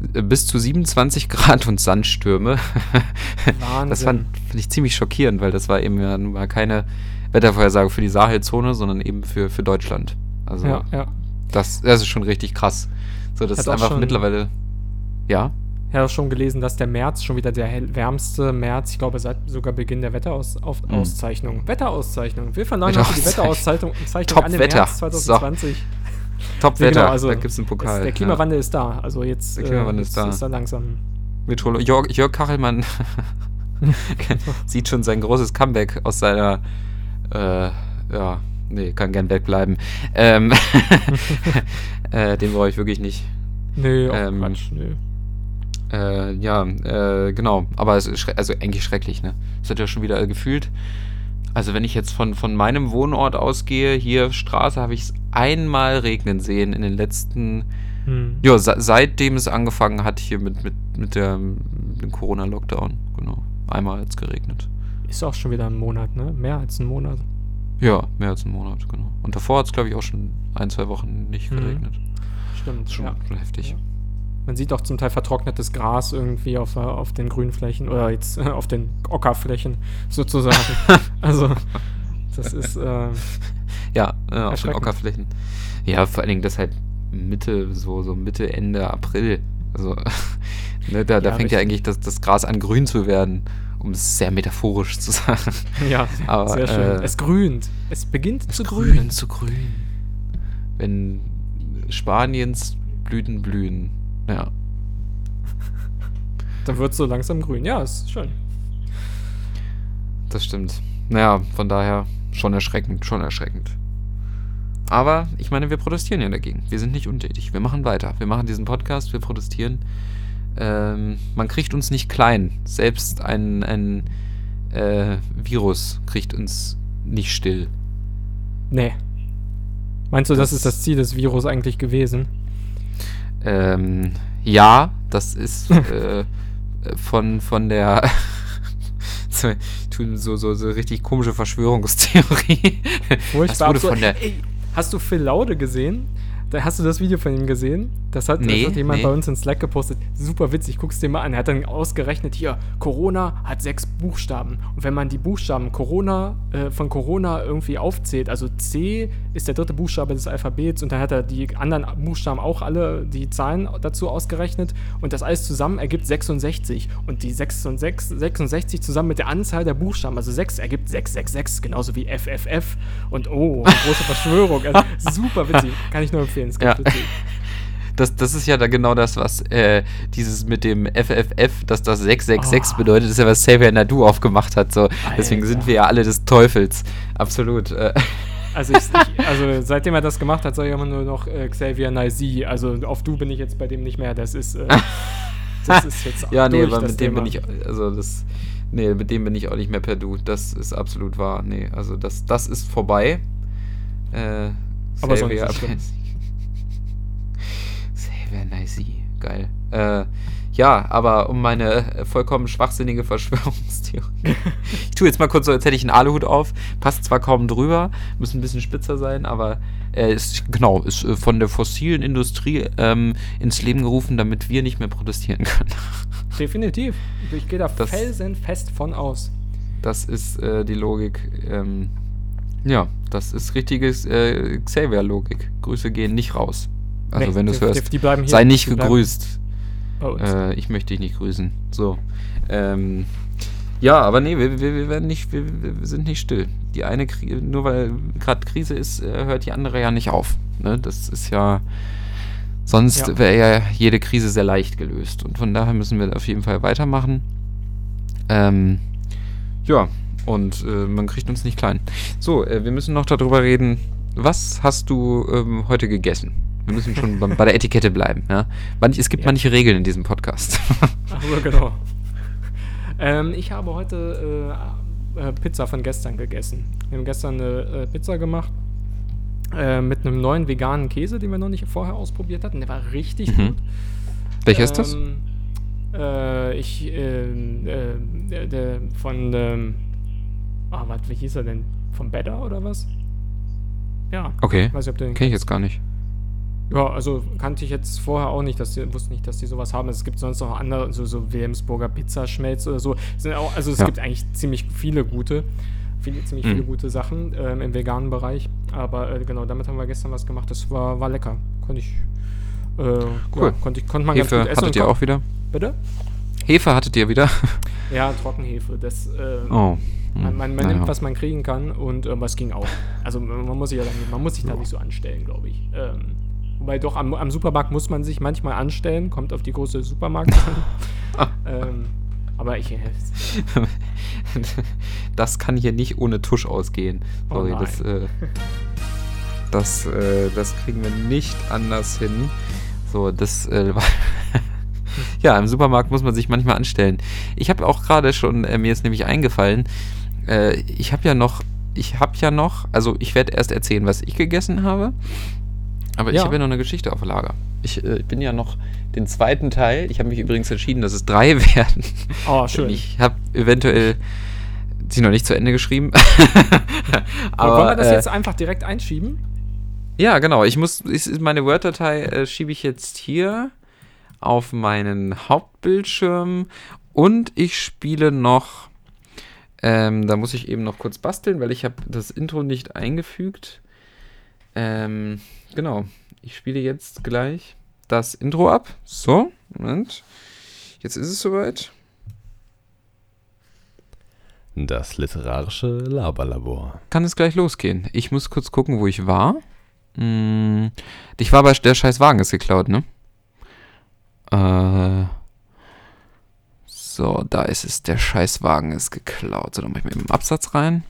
bis zu 27 Grad und Sandstürme. Wahnsinn. Das fand, fand ich ziemlich schockierend, weil das war eben ja nun mal keine Wettervorhersage für die Sahelzone, sondern eben für, für Deutschland. Also ja, ja. das, das ist schon richtig krass. So, das ist einfach mittlerweile. Ja. Ich habe schon gelesen, dass der März schon wieder der wärmste März, ich glaube, seit sogar Beginn der Wetterauszeichnung. Wetterauszeichnung. Wir verleihen heute die Wetterauszeichnung. Wetterauszeichnung Zeichnung Top an im Wetter. März 2020. Top Nee, Wetter. genau, also da gibt es einen Pokal. Es, der Klimawandel ist da. Also jetzt Der Klimawandel äh, ist jetzt da. ist er langsam. Ja. Meteorolo- Jörg, Jörg Kachelmann sieht schon sein großes Comeback aus seiner. Äh, ja, nee, kann gern wegbleiben. Ähm, äh, den brauche ich wirklich nicht. Nö, oh Ähm, Quatsch, nö. Äh, ja, äh, genau. Aber es ist also eigentlich schrecklich, ne? Es hat ja schon wieder gefühlt. Also wenn ich jetzt von, von meinem Wohnort ausgehe, hier Straße, habe ich es einmal regnen sehen in den letzten, Hm. ja, se seitdem es angefangen hat hier mit, mit, mit, der, mit dem Corona-Lockdown. Genau. Einmal hat es geregnet. Ist auch schon wieder ein Monat, ne? Mehr als ein Monat. Ja, mehr als einen Monat, genau. Und davor hat es, glaube ich, auch schon ein, zwei Wochen nicht Mhm. geregnet. Stimmt. Schon, ja. schon heftig. Ja. Man sieht auch zum Teil vertrocknetes Gras irgendwie auf, äh, auf den Grünflächen oder jetzt äh, auf den Ockerflächen sozusagen. also, das ist. Äh, Ja, äh, auf den. Ockerflächen. Ja, vor allen Dingen das halt Mitte, so, so Mitte, Ende April. Also, ne, da, da Ja, fängt ja richtig. eigentlich das, das Gras an grün zu werden, um es sehr metaphorisch zu sagen. ja, Aber, sehr schön. äh, es grünt. Es beginnt zu grünen. zu grün. Wenn Spaniens Blüten blühen. Ja. Dann wird es so langsam grün. Ja, ist schön. Das stimmt. Naja, von daher schon erschreckend, schon erschreckend. Aber ich meine, wir protestieren ja dagegen. Wir sind nicht untätig. Wir machen weiter. Wir machen diesen Podcast, wir protestieren. Ähm, man kriegt uns nicht klein. Selbst ein, ein äh, Virus kriegt uns nicht still. Nee. Meinst du, das, Das- ist das Ziel des Virus eigentlich gewesen? Ähm, ja, das ist äh, von, von der so, tun so, so, richtig komische Verschwörungstheorie. Das wurde von der Ey, hast du Phil Laude gesehen? Da hast du das Video von ihm gesehen? Das hat, Nee, das hat jemand nee. bei uns in Slack gepostet. Super witzig, guck's dir mal an. Er hat dann ausgerechnet, hier, Corona hat sechs Buchstaben. Und wenn man die Buchstaben Corona äh, von Corona irgendwie aufzählt, also C ist der dritte Buchstabe des Alphabets und dann hat er die anderen Buchstaben auch alle, die Zahlen dazu ausgerechnet und das alles zusammen ergibt 66. Und die 66, 66 zusammen mit der Anzahl der Buchstaben, also 6 ergibt 666, genauso wie FFF. Und oh, große Verschwörung. Also, super witzig, kann ich nur empfehlen. Es Ja. witzig. Das, das ist ja da genau das, was äh, dieses mit dem FFF, dass das 666 bedeutet, das ist ja, was Xavier Nadu aufgemacht hat. So. Deswegen sind wir ja alle des Teufels. Absolut. Äh, Also, ich, ich, also seitdem er das gemacht hat, soll ich immer nur noch äh, Xavier Naisi. Also auf du bin ich jetzt bei dem nicht mehr. Das ist, äh, das ist jetzt ja, nee, aber mit dem Thema. bin ich, also das, nee, mit dem bin ich auch nicht mehr per Du. Das ist absolut wahr. Nee, also das, das ist vorbei. Äh, Aber ist Xavier Naisi, geil. Äh, ja, aber um meine vollkommen schwachsinnige Verschwörungstheorie. ich tue jetzt mal kurz so, als hätte ich einen Aluhut auf. Passt zwar kaum drüber, muss ein bisschen spitzer sein, aber äh, ist, genau, ist äh, von der fossilen Industrie ähm, ins Leben gerufen, damit wir nicht mehr protestieren können. Definitiv. Ich gehe da Das- felsenfest von aus. Das ist äh, die Logik. Ähm, ja, das ist richtiges äh, Xavier-Logik. Grüße gehen nicht raus. Also Nee, wenn du es hörst, die- die sei nicht Die gegrüßt. Äh, ich möchte dich nicht grüßen. So. Ähm, ja, aber nee, wir, wir, wir werden nicht, wir, wir sind nicht still. Die eine nur weil gerade Krise ist, äh, hört die andere ja nicht auf. Ne? Das ist ja. Sonst Ja. wäre ja jede Krise sehr leicht gelöst. Und von daher müssen wir auf jeden Fall weitermachen. Ähm, ja, und äh, man kriegt uns nicht klein. So, äh, wir müssen noch darüber reden. Was hast du ähm, heute gegessen? Wir müssen schon bei, der Etikette bleiben. Ja? Manch, es gibt Ja. manche Regeln in diesem Podcast. Ach so, genau. ähm, ich habe heute äh, äh, Pizza von gestern gegessen. Wir haben gestern eine äh, Pizza gemacht äh, mit einem neuen veganen Käse, den wir noch nicht vorher ausprobiert hatten. Der war richtig Mhm. gut. Welcher ist das? Ähm, äh, ich, ähm, äh, von, ähm, ah, was, wie hieß er denn? Von Better oder was? Ja. Okay, Weiß nicht, ob den kenne ich jetzt gar nicht. Ja, also kannte ich jetzt vorher auch nicht, dass die, wusste nicht, dass die sowas haben. Es gibt sonst noch andere, so, so Wilhelmsburger Pizzaschmelz oder so. Sind auch, also es Ja. gibt eigentlich ziemlich viele gute, viele, ziemlich Mhm. viele gute Sachen ähm, im veganen Bereich. Aber äh, genau, damit haben wir gestern was gemacht. Das war, war lecker. Konnte ich, äh, Cool. ja, konnte ich, konnte man ganz Hefe gut essen. hattet ihr auch wieder? Bitte? Hefe hattet ihr wieder? Ja, Trockenhefe. Das, äh, Oh. man, man, man naja. nimmt, was man kriegen kann und äh, was ging auch. Also man man muss sich, ja dann, man muss sich da nicht so anstellen, glaube ich. Ähm, wobei doch am, am Supermarkt muss man sich manchmal anstellen, kommt auf die große Supermarkt an. ähm, aber ich, äh, das kann hier nicht ohne Tusch ausgehen. Oh Sorry, nein. das, äh, das, äh, das kriegen wir nicht anders hin. So, das äh, war- Ja, im Supermarkt muss man sich manchmal anstellen. Ich habe auch gerade schon, äh, mir ist nämlich eingefallen, äh, ich habe ja noch, ich habe ja noch, also ich werde erst erzählen, was ich gegessen habe. Aber ich Ja. habe ja noch eine Geschichte auf Lager. Ich äh, bin ja noch den zweiten Teil. Ich habe mich übrigens entschieden, dass es drei werden. oh, schön. Ich habe eventuell sie noch nicht zu Ende geschrieben. Aber, Wollen wir das äh, jetzt einfach direkt einschieben? ja, genau. Ich muss, ich, meine Word-Datei äh, schiebe ich jetzt hier auf meinen Hauptbildschirm und ich spiele noch. Ähm, da muss ich eben noch kurz basteln, weil ich habe das Intro nicht eingefügt. Ähm, genau. Ich spiele jetzt gleich das Intro ab. So, Moment. Jetzt ist es soweit. Das literarische Laberlabor. kann es gleich losgehen. Ich muss kurz gucken, wo ich war. Hm, ich war bei der scheiß Wagen ist geklaut, ne? Äh, so, da ist es. Der scheiß Wagen ist geklaut. So, dann mach ich mal eben einen Absatz rein.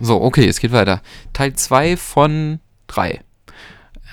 So, okay, es geht weiter. Teil 2 von 3.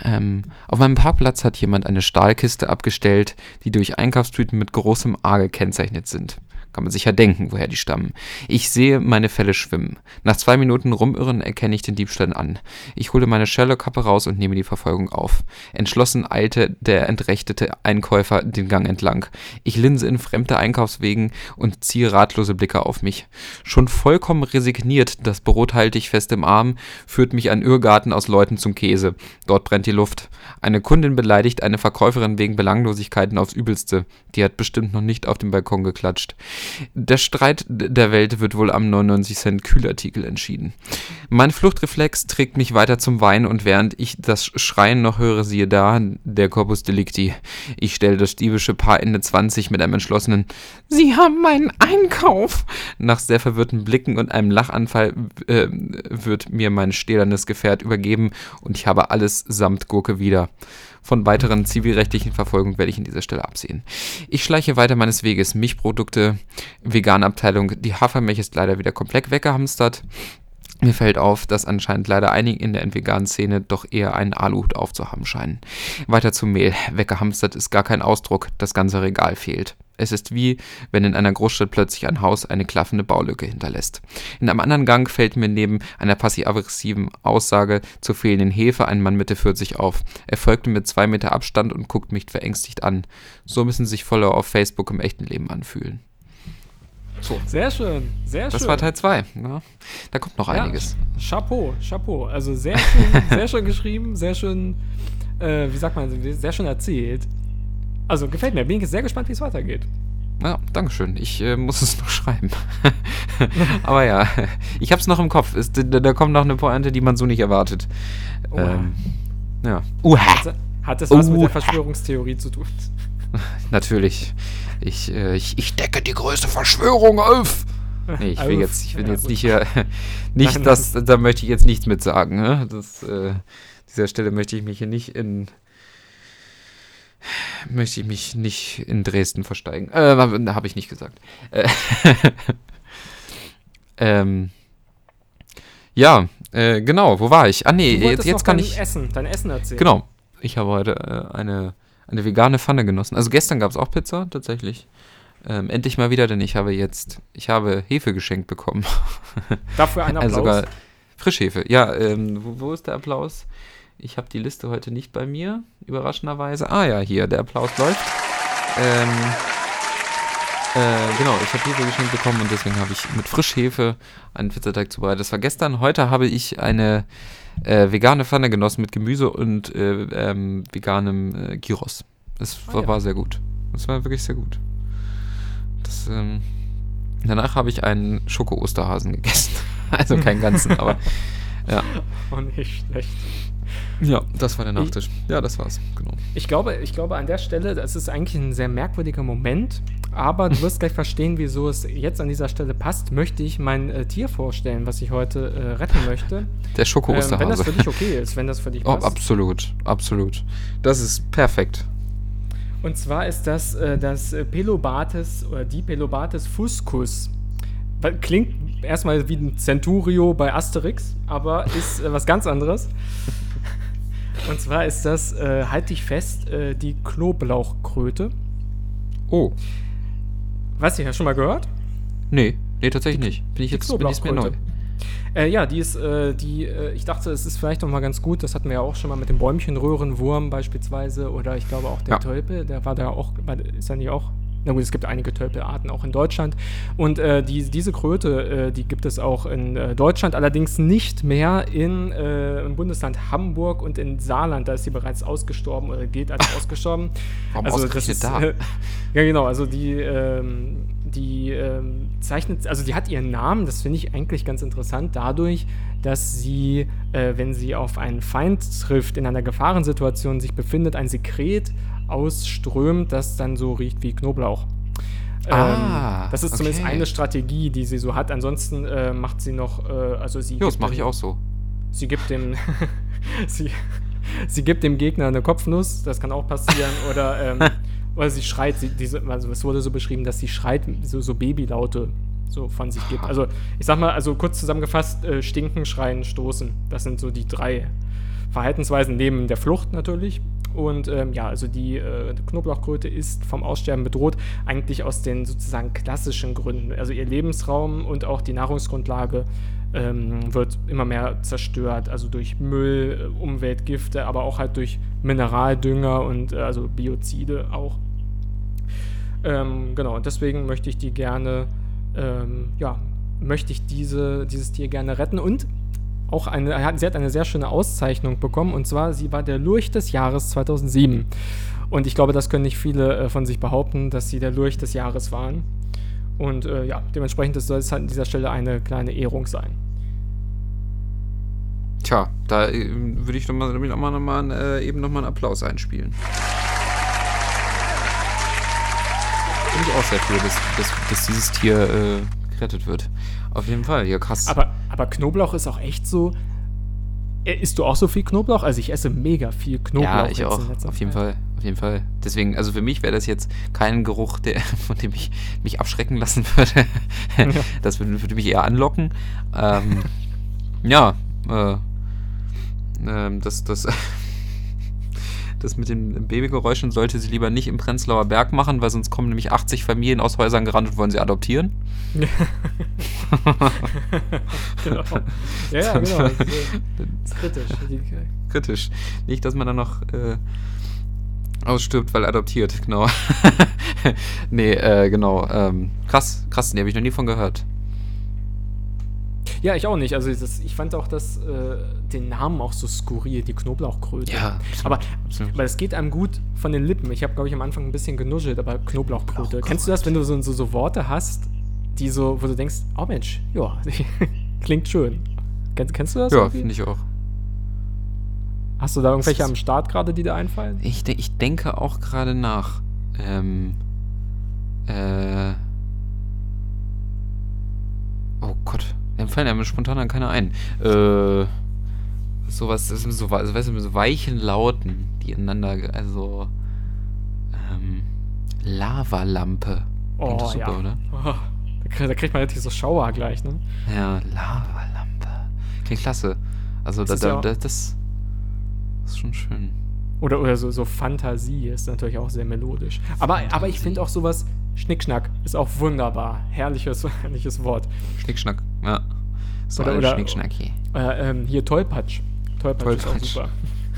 Ähm, auf meinem Parkplatz hat jemand eine Stahlkiste abgestellt, die durch Einkaufstüten mit großem A gekennzeichnet sind. Kann man sich ja denken, woher die stammen. Ich sehe meine Fälle schwimmen. Nach zwei Minuten Rumirren erkenne ich den Diebstahl an. Ich hole meine Sherlock-Kappe raus und nehme die Verfolgung auf. Entschlossen eilte der entrechtete Einkäufer den Gang entlang. Ich linse in fremde Einkaufswegen und ziehe ratlose Blicke auf mich. Schon vollkommen resigniert, das Brot halte ich fest im Arm, führt mich ein Irrgarten aus Leuten zum Käse. Dort brennt die Luft. Eine Kundin beleidigt eine Verkäuferin wegen Belanglosigkeiten aufs Übelste. Die hat bestimmt noch nicht auf dem Balkon geklatscht. Der Streit der Welt wird wohl am 99 Cent Kühlartikel entschieden. Mein Fluchtreflex trägt mich weiter zum Wein und während ich das Schreien noch höre, siehe da, der Corpus Delicti. Ich stelle das diebische Paar Ende 20 mit einem entschlossenen Sie haben meinen Einkauf nach sehr verwirrten Blicken und einem Lachanfall äh, wird mir mein stählernes Gefährt übergeben und ich habe alles samt Gurke wieder. Von weiteren zivilrechtlichen Verfolgung werde ich an dieser Stelle absehen. Ich schleiche weiter meines Weges. Milchprodukte, Veganabteilung. Die Hafermilch ist leider wieder komplett weggehamstert. Mir fällt auf, dass anscheinend leider einige in der veganen Szene doch eher einen Aluhut aufzuhaben scheinen. Weiter zum Mehl. Weggehamstert ist gar kein Ausdruck, das ganze Regal fehlt. Es ist wie, wenn in einer Großstadt plötzlich ein Haus eine klaffende Baulücke hinterlässt. In einem anderen Gang fällt mir neben einer passiv-aggressiven Aussage zur fehlenden Hefe ein Mann Mitte 40 auf. Er folgt mir mit zwei Meter Abstand und guckt mich verängstigt an. So müssen sich Follower auf Facebook im echten Leben anfühlen. So. Sehr schön, sehr Das schön. war Teil 2. Ja. Da kommt noch Ja, einiges. Chapeau, Chapeau. Also sehr schön, sehr schön geschrieben, sehr schön, äh, wie sagt man, sehr schön erzählt. Also gefällt mir. Bin ich sehr gespannt, wie es weitergeht. Ja, Dankeschön. Ich äh, muss es noch schreiben. Aber ja, ich hab's noch im Kopf. Ist, da, da kommt noch eine Pointe, die man so nicht erwartet. Ähm, ja. Uha. Hat das was mit der. Verschwörungstheorie zu tun? Natürlich. Ich, äh, ich, ich decke die größte Verschwörung auf. Nee, ich will jetzt, ich will Ja, jetzt gut. nicht hier, nicht Nein, das, da möchte ich jetzt nichts mit sagen. Ne? Das, äh, dieser Stelle möchte ich mich hier nicht in, möchte ich mich nicht in Dresden versteigen. Äh, habe ich nicht gesagt. Äh, ähm, ja, äh, genau, wo war ich? Ah nee, jetzt, jetzt kann ich, Essen, dein Essen erzählen. genau, ich habe heute äh, eine, eine vegane Pfanne genossen. Also gestern gab es auch Pizza, tatsächlich. Ähm, endlich mal wieder, denn ich habe jetzt, ich habe Hefe geschenkt bekommen. Dafür ein Applaus. Also sogar Frischhefe. Ja, ähm, wo, wo ist der Applaus? Ich habe die Liste heute nicht bei mir, überraschenderweise. Ah ja, hier, der Applaus läuft. Ähm, äh, genau, ich habe Hefe geschenkt bekommen und deswegen habe ich mit Frischhefe einen Pizzateig zubereitet. Das war gestern. Heute habe ich eine äh, vegane Pfanne genossen mit Gemüse und äh, ähm, veganem äh, Gyros. Das Ah, war, ja. war sehr gut. Das war wirklich sehr gut. Das, ähm, danach habe ich einen Schoko-Osterhasen gegessen. also keinen ganzen, aber ja. Oh, nicht schlecht. Ja, das war der Nachtisch. Ja, das war's, genau. Ich glaube, ich glaube an der Stelle, das ist eigentlich ein sehr merkwürdiger Moment, aber du wirst gleich verstehen, wieso es jetzt an dieser Stelle passt. Möchte ich mein äh, Tier vorstellen, was ich heute äh, retten möchte. Der Ähm, wenn das Schoko-Osterhase. für dich okay ist, wenn das für dich oh, passt. absolut, absolut. Das ist perfekt. Und zwar ist das äh, das Pelobates oder die Pelobates fuscus. Klingt erstmal wie ein Centurio bei Asterix, aber ist äh, was ganz anderes. Und zwar ist das, äh, halt dich fest, äh, die Knoblauchkröte. Oh, Weißt du, ja schon mal gehört? nee, nee, tatsächlich nicht. Bin ich Die jetzt bin ich's mir neu. Äh, ja, die ist, äh, die, äh, ich dachte, es ist vielleicht noch mal ganz gut, das hatten wir ja auch schon mal mit dem Bäumchenröhrenwurm beispielsweise oder ich glaube auch der Ja. Tölpel, der war da auch, war, ist er nicht auch? Na gut, es gibt einige Tölpelarten auch in Deutschland. Und äh, die, diese Kröte, äh, die gibt es auch in äh, Deutschland, allerdings nicht mehr in, äh, im Bundesland Hamburg und in Saarland. Da ist sie bereits ausgestorben oder gilt als ausgestorben. Warum Also ausgerechnet da? äh, ja, genau. Also die, ähm, die ähm, zeichnet, also die hat ihren Namen, das finde ich eigentlich ganz interessant, dadurch, dass sie, äh, wenn sie auf einen Feind trifft, in einer Gefahrensituation sich befindet, ein Sekret ausströmt, das dann so riecht wie Knoblauch. Ah, Ähm, das ist zumindest okay. eine Strategie, die sie so hat. Ansonsten äh, macht sie noch, äh, also sie. Jo, das mache ich auch so. Sie gibt dem. sie, sie gibt dem Gegner eine Kopfnuss, das kann auch passieren. oder, ähm, oder sie schreit, sie, diese, also es wurde so beschrieben, dass sie schreit, so, so Babylaute so von sich gibt. Also ich sag mal, also kurz zusammengefasst, äh, stinken, schreien, stoßen. Das sind so die drei Verhaltensweisen neben der Flucht natürlich. Und ähm, ja, also die äh, Knoblauchkröte ist vom Aussterben bedroht, eigentlich aus den sozusagen klassischen Gründen. Also ihr Lebensraum und auch die Nahrungsgrundlage ähm, wird immer mehr zerstört, also durch Müll, äh, Umweltgifte, aber auch halt durch Mineraldünger und äh, also Biozide auch. Ähm, genau, und deswegen möchte ich die gerne, ähm, ja, möchte ich diese, dieses Tier gerne retten und auch eine, sie hat eine sehr schöne Auszeichnung bekommen und zwar, sie war der Lurch des Jahres 2007. Und ich glaube, das können nicht viele äh, von sich behaupten, dass sie der Lurch des Jahres waren. Und äh, ja, dementsprechend soll es halt an dieser Stelle eine kleine Ehrung sein. Tja, da äh, würde ich doch mal, noch mal, noch mal äh, eben nochmal einen Applaus einspielen. Bin ich auch sehr froh, dass, dass, dass dieses Tier äh, gerettet wird. Auf jeden Fall, ja krass. Aber, aber Knoblauch ist auch echt so. Äh, isst du auch so viel Knoblauch? Also ich esse mega viel Knoblauch. Ja, ich auch. Auf jeden Fall. Auf jeden Fall. Deswegen, also für mich wäre das jetzt kein Geruch, der, von dem ich mich abschrecken lassen würde. Ja. Das würde, würde, mich eher anlocken. Ähm, ja, äh, ähm, das, das, das mit den Babygeräuschen sollte sie lieber nicht im Prenzlauer Berg machen, weil sonst kommen nämlich 80 Familien aus Häusern gerannt und wollen sie adoptieren. genau. Ja, ja, genau. Das ist, das ist kritisch. Kritisch. Nicht, dass man dann noch äh, ausstirbt, weil adoptiert, genau. nee, äh, genau. Ähm, krass, krass, die habe ich noch nie von gehört. Ja, ich auch nicht. Also das, ich fand auch das, äh, den Namen auch so skurril, die Knoblauchkröte. Ja, absolut, aber, absolut. aber es geht einem gut von den Lippen. Ich habe, glaube ich, am Anfang ein bisschen genuschelt, aber Knoblauchkröte. Knoblauchkröte. Kennst du das, wenn du so, so, so, Worte hast, die so, wo du denkst, oh Mensch, ja, klingt schön. Kennst, kennst du das? Ja, finde ich auch. Hast du da irgendwelche am Start gerade, die dir einfallen? Ich, de ich denke auch gerade nach. Ähm, äh, oh Gott. Mir fallen ja spontan an keiner ein. Äh, sowas, das sind so, also, weißt du, so weichen Lauten, die ineinander, also, ähm, Lavalampe. Oh, super, ja. oder? Oh, da, kriegt man richtig so Schauer gleich, ne? Ja, Lavalampe. Klingt klasse. Also, das, da, da, das, das ist schon schön. Oder, oder so, so Fantasie ist natürlich auch sehr melodisch. Aber, aber ich finde auch sowas, Schnickschnack ist auch wunderbar. Herrliches, herrliches Wort. Schnickschnack, ja. So oder, oder Schnickschnack hier. Äh, ähm, hier Tollpatsch. Tollpatsch, Tollpatsch. ist auch super.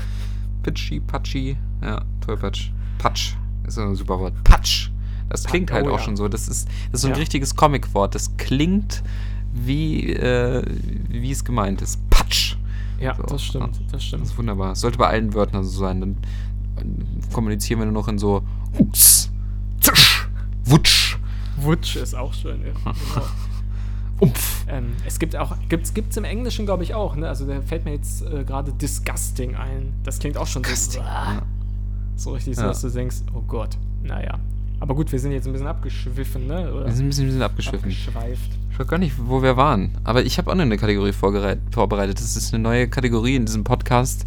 Pitschi, Patschi, ja, Tollpatsch. Patsch ist ein super Wort. Patsch. Das klingt halt oh, auch ja. schon so. Das ist, das ist so ein ja. richtiges Comic-Wort. Das klingt wie, äh, wie es gemeint ist. Patsch. Ja, so. das stimmt, das stimmt. Das ist wunderbar. Das sollte bei allen Wörtern so sein. Dann kommunizieren wir nur noch in so Ups, Zisch, Wutsch. Wutsch ist auch schön, ja. Genau. Umpf. Ähm, es gibt auch, gibt's, gibt's im Englischen, glaube ich, auch, ne? Also da fällt mir jetzt äh, gerade disgusting ein. Das klingt auch schon disgusting. so, so richtig so, dass du denkst, oh Gott, naja. Aber gut, wir sind jetzt ein bisschen abgeschwiffen, ne? Oder? Wir sind ein bisschen, ein bisschen abgeschwiffen. Abgeschweift. Ich weiß gar nicht, wo wir waren. Aber ich habe auch noch eine Kategorie vorbereitet. Das ist eine neue Kategorie in diesem Podcast.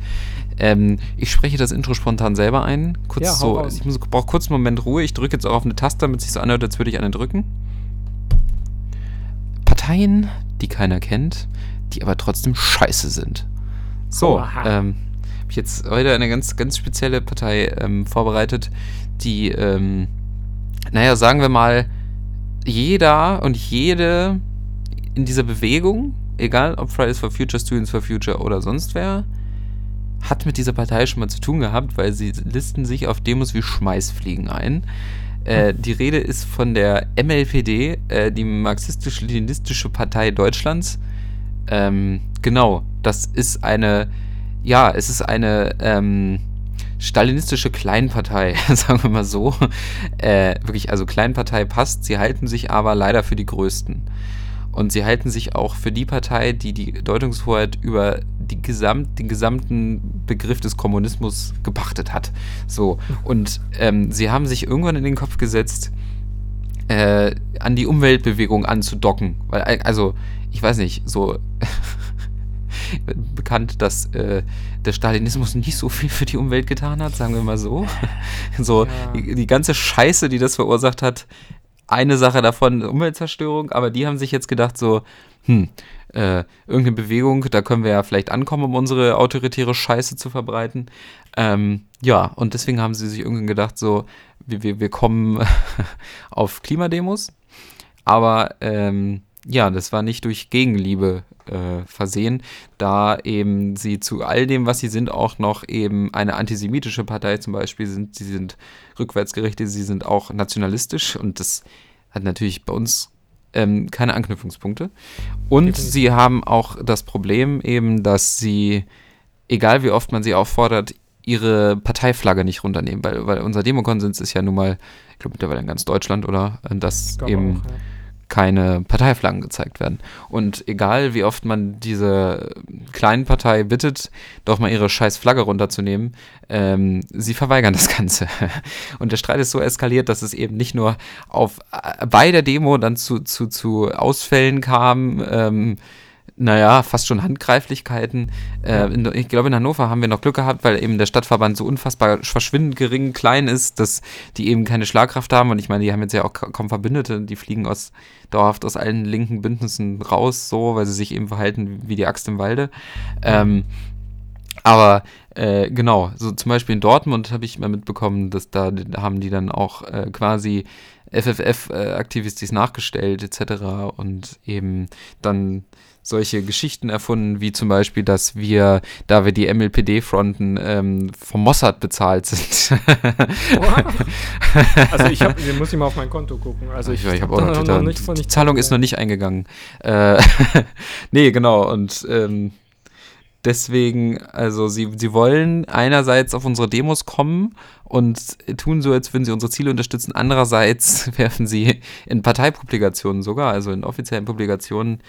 Ähm, ich spreche das Intro spontan selber ein. Kurz ja, so, raus. ich brauche kurz einen Moment Ruhe. Ich drücke jetzt auch auf eine Taste, damit es sich so anhört, als würde ich eine drücken. Parteien, die keiner kennt, die aber trotzdem scheiße sind. So, ähm, habe ich jetzt heute eine ganz, ganz spezielle Partei ähm, vorbereitet, die, ähm, naja, sagen wir mal, jeder und jede in dieser Bewegung, egal ob Fridays for Future, Students for Future oder sonst wer, hat mit dieser Partei schon mal zu tun gehabt, weil sie listen sich auf Demos wie Schmeißfliegen ein. Äh, die Rede ist von der MLPD, äh, die Marxistisch-Leninistische Partei Deutschlands. Ähm, genau, das ist eine, ja, es ist eine ähm, stalinistische Kleinpartei, sagen wir mal so. Äh, wirklich, also Kleinpartei passt, sie halten sich aber leider für die Größten. Und sie halten sich auch für die Partei, die die Deutungshoheit über die gesamt, den gesamten Begriff des Kommunismus gepachtet hat. So. Und ähm, sie haben sich irgendwann in den Kopf gesetzt, äh, an die Umweltbewegung anzudocken. Weil, also, ich weiß nicht, so bekannt, dass äh, der Stalinismus nicht so viel für die Umwelt getan hat, sagen wir mal so. so ja. die, die, ganze Scheiße, die das verursacht hat, eine Sache davon Umweltzerstörung, aber die haben sich jetzt gedacht so, hm, äh, irgendeine Bewegung, da können wir ja vielleicht ankommen, um unsere autoritäre Scheiße zu verbreiten. Ähm, ja, und deswegen haben sie sich irgendwann gedacht so, wir, wir, wir kommen auf Klimademos, aber ähm, ja, das war nicht durch Gegenliebe äh, versehen, da eben sie zu all dem, was sie sind, auch noch eben eine antisemitische Partei zum Beispiel sind. Sie sind rückwärtsgerichtet, sie sind auch nationalistisch und das hat natürlich bei uns ähm, keine Anknüpfungspunkte. Und Definitiv. sie haben auch das Problem eben, dass sie, egal wie oft man sie auffordert, ihre Parteiflagge nicht runternehmen, weil, weil unser Demokonsens ist ja nun mal, ich glaube mittlerweile in ganz Deutschland, oder? Dass eben auch, ja. Keine Parteiflaggen gezeigt werden. Und egal wie oft man diese kleinen Partei bittet, doch mal ihre scheiß Flagge runterzunehmen, ähm, sie verweigern das Ganze. Und der Streit ist so eskaliert, dass es eben nicht nur auf äh, bei der Demo dann zu, zu, zu Ausfällen kam, ähm, naja, fast schon Handgreiflichkeiten. Äh, in, ich glaube, in Hannover haben wir noch Glück gehabt, weil eben der Stadtverband so unfassbar verschwindend gering, klein ist, dass die eben keine Schlagkraft haben. Und ich meine, die haben jetzt ja auch ka- kaum Verbündete. Die fliegen aus, dauerhaft aus allen linken Bündnissen raus, so, weil sie sich eben verhalten wie die Axt im Walde. Ähm, aber äh, genau, so zum Beispiel in Dortmund habe ich mal mitbekommen, dass da haben die dann auch äh, quasi FFF-Aktivistis nachgestellt etc. und eben dann solche Geschichten erfunden, wie zum Beispiel, dass wir, da wir die MLPD fronten, ähm, vom Mossad bezahlt sind. Also ich habe, muss ich mal auf mein Konto gucken. Also ich, ich, habe hab auch noch Twitter. nicht von die Zahlung ist noch nicht eingegangen. Äh, nee, genau. Und ähm, deswegen, also sie, sie wollen einerseits auf unsere Demos kommen und tun so, als würden sie unsere Ziele unterstützen. Andererseits werfen sie in Parteipublikationen sogar, also in offiziellen Publikationen,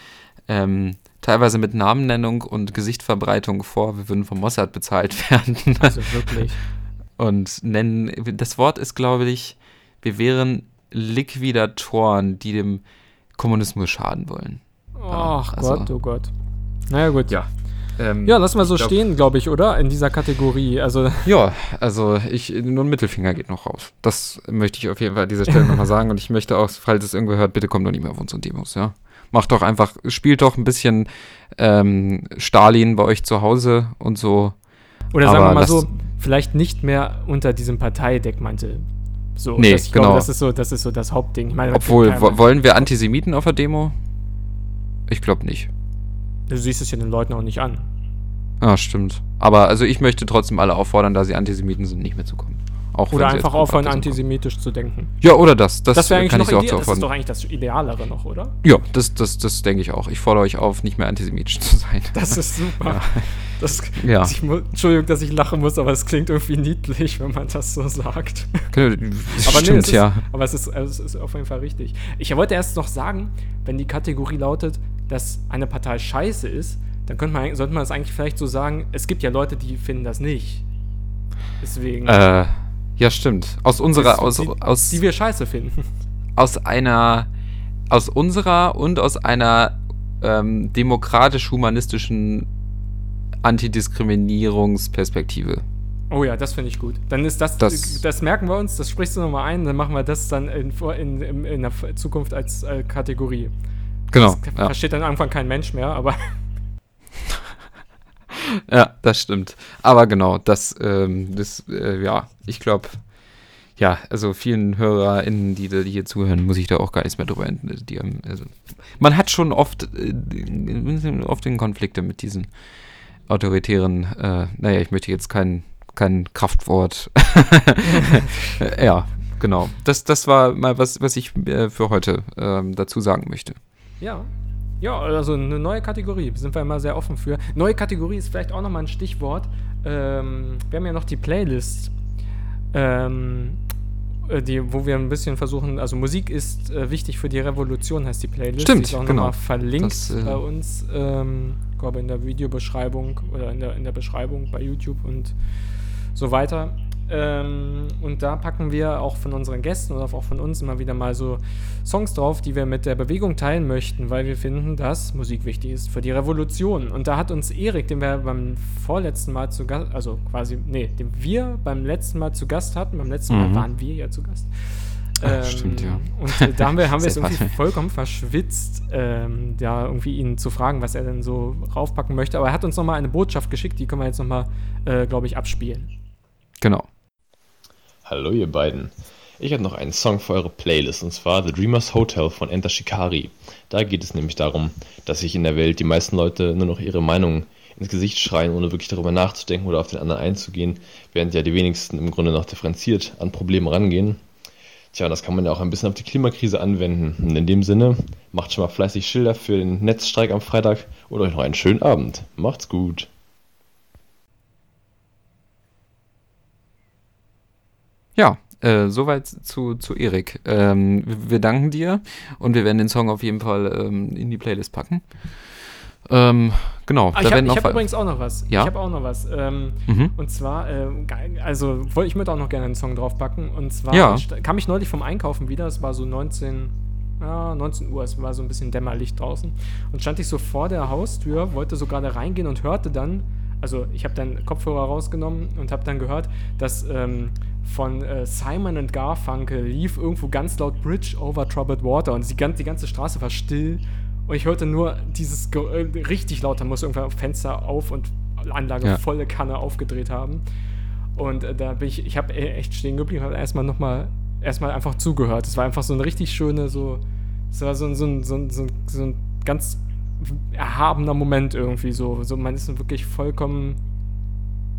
ähm, teilweise mit Namennennung und Gesichtverbreitung vor, wir würden vom Mossad bezahlt werden. Also wirklich. und nennen, das Wort ist, glaube ich, wir wären Liquidatoren, die dem Kommunismus schaden wollen. Ach also- Gott, oh Gott. Naja, gut. Ja. Ähm, Ja, lassen wir so glaub- stehen, glaube ich, oder? In dieser Kategorie. Also, Ja, also ich, nur ein Mittelfinger geht noch raus. Das möchte ich auf jeden Fall an dieser Stelle nochmal sagen. Und ich möchte auch, falls es irgendwer hört, bitte kommt doch nicht mehr auf unsere Demos, ja. Macht doch einfach, spielt doch ein bisschen ähm, Stalin bei euch zu Hause und so. oder sagen Aber wir mal so, vielleicht nicht mehr unter diesem Parteideckmantel. So, Nee, das, genau. glaube, das ist so, das ist so das Hauptding. Ich meine, Obwohl, wollen wir Antisemiten auf der Demo? Ich glaube nicht. du siehst es ja den Leuten auch nicht an. Ja, stimmt. Aber also ich möchte trotzdem alle auffordern, da sie Antisemiten sind, nicht mehr zu kommen. Auch Oder einfach aufhören, antisemitisch zu denken. Ja, oder das. Das, Das wäre eigentlich kann noch ich sie auch zu das ist doch eigentlich das Idealere noch, oder? Ja, das, das, das denke ich auch. Ich fordere euch auf, nicht mehr antisemitisch zu sein. Das ist super. Das, Ja. ich Entschuldigung, dass ich lachen muss, aber es klingt irgendwie niedlich, wenn man das so sagt. Das Aber stimmt, nee, es ist, ja. Aber es ist, es ist auf jeden Fall richtig. Ich wollte erst noch sagen, wenn die Kategorie lautet, dass eine Partei scheiße ist, dann könnte man, sollte man es eigentlich vielleicht so sagen, es gibt ja Leute, die finden das nicht. Deswegen. Äh, ja, stimmt. Aus unserer, aus, die, aus, die wir scheiße finden. aus einer, aus unserer und aus einer ähm, demokratisch-humanistischen Antidiskriminierungsperspektive. Oh ja, das finde ich gut. Dann ist das, Das- das, merken wir uns, das sprichst du nochmal ein, dann machen wir das dann in, in, in, in der Zukunft als äh, Kategorie. Genau. Das Ja. versteht dann irgendwann kein Mensch mehr, aber Ja, das stimmt. Aber genau, das, ähm, das, äh, ja, ich glaube, ja, also vielen HörerInnen, die, die hier zuhören, muss ich da auch gar nichts mehr drüber ent- die haben, also, Man hat schon oft, äh, oft den Konflikte mit diesen autoritären, äh, naja, ich möchte jetzt kein, kein Kraftwort. Äh, ja, genau. Das, das war mal was, was ich äh, für heute ähm, dazu sagen möchte. Ja. Ja, also eine neue Kategorie. Sind wir immer sehr offen für. Neue Kategorie ist vielleicht auch nochmal ein Stichwort. Ähm, wir haben ja noch die Playlist, ähm, äh, die, wo wir ein bisschen versuchen, also Musik ist äh, wichtig für die Revolution, heißt die Playlist. Stimmt, die ist auch genau. nochmal verlinkt Das, äh, bei uns, ähm, ich glaube in der Videobeschreibung oder in der, in der Beschreibung bei YouTube und so weiter. Ähm, und da packen wir auch von unseren Gästen oder auch von uns immer wieder mal so Songs drauf, die wir mit der Bewegung teilen möchten, weil wir finden, dass Musik wichtig ist für die Revolution. Und da hat uns Erik, den wir beim vorletzten Mal zu Gast, also quasi, nee, den wir beim letzten Mal zu Gast hatten, beim letzten Mal Mhm. waren wir ja zu Gast. Ach, stimmt, ja. Und da haben wir, haben wir es irgendwie vollkommen verschwitzt, ähm, ja, irgendwie ihn zu fragen, was er denn so raufpacken möchte. Aber er hat uns nochmal eine Botschaft geschickt, die können wir jetzt nochmal, äh, glaube ich, abspielen. Genau. Hallo ihr beiden. Ich habe noch einen Song für eure Playlist und zwar The Dreamers Hotel von Enter Shikari. Da geht es nämlich darum, dass sich in der Welt die meisten Leute nur noch ihre Meinung ins Gesicht schreien, ohne wirklich darüber nachzudenken oder auf den anderen einzugehen, während ja die wenigsten im Grunde noch differenziert an Probleme rangehen. Tja, das kann man ja auch ein bisschen auf die Klimakrise anwenden. Und in dem Sinne, macht schon mal fleißig Schilder für den Netzstreik am Freitag und euch noch einen schönen Abend. Macht's gut. Ja, äh, soweit zu, zu Erik. Ähm, wir danken dir und wir werden den Song auf jeden Fall ähm, in die Playlist packen. Ähm, genau. Ah, ich habe hab übrigens auch noch was. Ja? Ich habe auch noch was. Ähm, Mhm. Und zwar, äh, also ich würde auch noch gerne einen Song draufpacken. Und zwar Ja. kam ich neulich vom Einkaufen wieder. Es war so 19, ja, 19 Uhr. Es war so ein bisschen Dämmerlicht draußen. Und stand ich so vor der Haustür, wollte so gerade reingehen und hörte dann, also ich habe dann Kopfhörer rausgenommen und habe dann gehört, dass ähm, von äh, Simon and Garfunkel lief irgendwo ganz laut Bridge over Troubled Water und die, die ganze Straße war still. Und ich hörte nur dieses Ge äh, richtig laut, da muss irgendwer Fenster auf und Anlage Ja. volle Kanne aufgedreht haben. Und äh, da bin ich, ich habe echt stehen geblieben, habe erstmal nochmal, erstmal einfach zugehört. Es war einfach so eine richtig schöne, so, es war so, ein- so, ein- so, ein- so, ein- so ein ganz erhabener Moment irgendwie so. so. Man ist wirklich vollkommen,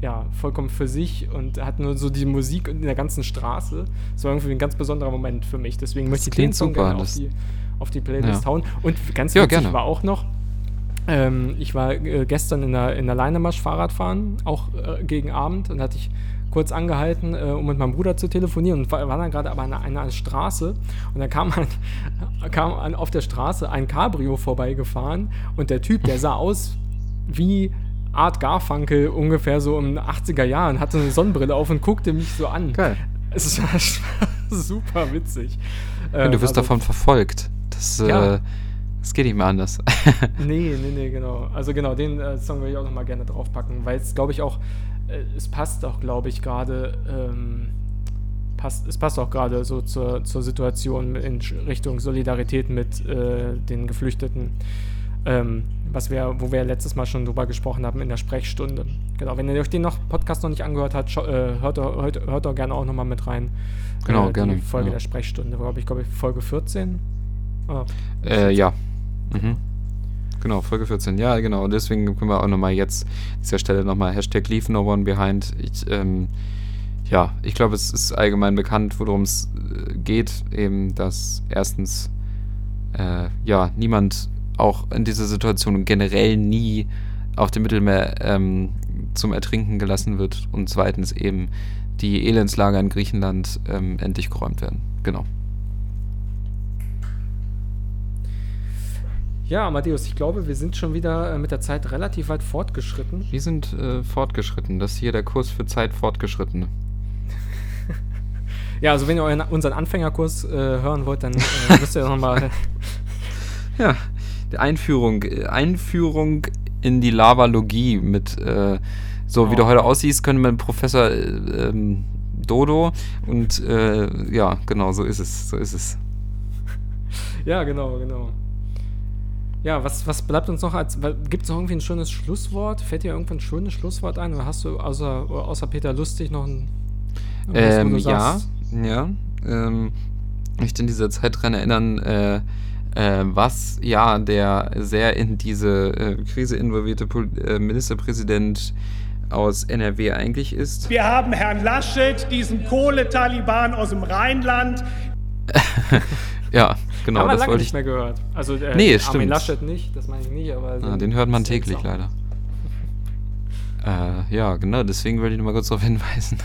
ja, vollkommen für sich und hat nur so die Musik in der ganzen Straße. Es war irgendwie ein ganz besonderer Moment für mich. Deswegen Das möchte ich den Song super, gerne auf das- die, auf die Playlist Ja. hauen. Und ganz Ja, witzig war auch noch, ähm, ich war äh, gestern in der, in der Leinemarsch Fahrradfahren, auch äh, gegen Abend, und hatte ich kurz angehalten, äh, um mit meinem Bruder zu telefonieren und war, war dann gerade aber an einer, einer Straße und dann kam, ein, kam an, auf der Straße ein Cabrio vorbeigefahren und der Typ, der sah aus wie Art Garfunkel ungefähr so in den 80er Jahren, hatte eine Sonnenbrille auf und guckte mich so an. Geil. Es war, super witzig. Ja, du Ähm, wirst also- davon verfolgt. Das, Ja. äh, das geht nicht mehr anders. Nee, nee, nee, genau. Also genau, den äh, Song würde ich auch nochmal gerne draufpacken, weil es, glaube ich, auch, äh, es passt auch, glaube ich, gerade, ähm, passt, es passt auch gerade so zur, zur Situation in Richtung Solidarität mit äh, den Geflüchteten, ähm, was wir, wo wir letztes Mal schon drüber gesprochen haben in der Sprechstunde. Genau, wenn ihr euch den noch Podcast noch nicht angehört habt, äh, hört, doch- hört, hört doch gerne auch nochmal mit rein. Genau, äh, gerne, Die Folge ja. der Sprechstunde, glaube ich, glaube ich, Folge 14. Ah, Äh, ja. Mhm. Genau, Folge 14. Ja, genau. Und deswegen können wir auch nochmal jetzt an dieser Stelle nochmal Hashtag Leave No One Behind. Ich, ähm, ja, ich glaube, es ist allgemein bekannt, worum es äh, geht. Eben, dass erstens, äh, ja, niemand auch in dieser Situation generell nie auf dem Mittelmeer ähm, zum Ertrinken gelassen wird. Und zweitens eben die Elendslager in Griechenland ähm, endlich geräumt werden. Genau. Ja, Amadeus, ich glaube, wir sind schon wieder äh, mit der Zeit relativ weit fortgeschritten. Wir sind äh, fortgeschritten. Das ist hier der Kurs für Zeit fortgeschrittene. Ja, also wenn ihr euren, unseren Anfängerkurs äh, hören wollt, dann äh, müsst ihr nochmal. Ja, Einführung. Einführung in die Lavalogie mit, äh, so wie Oh. du heute aussiehst, könnte man Professor äh, ähm, Dodo und äh, ja, genau, so ist es. So ist es. ja, genau, genau. Ja, was, was bleibt uns noch als. Gibt es noch irgendwie ein schönes Schlusswort? Fällt dir irgendwann ein schönes Schlusswort ein? Oder hast du außer, außer Peter Lustig noch ein. Ähm, ja, sagst, ja. Ähm, ich möchte in dieser Zeit daran erinnern, äh, äh, was ja der sehr in diese äh, Krise involvierte Pol äh, Ministerpräsident aus NRW eigentlich ist. Wir haben Herrn Laschet, diesen Kohle-Taliban aus dem Rheinland, Ja, genau, haben wir das lange wollte nicht ich. mehr gehört. Also, äh, Nee, Armin stimmt. Laschet nicht, das meine ich nicht, aber. Ah, den hört man täglich auch- leider. Äh, ja, genau, deswegen wollte ich nur mal kurz darauf hinweisen.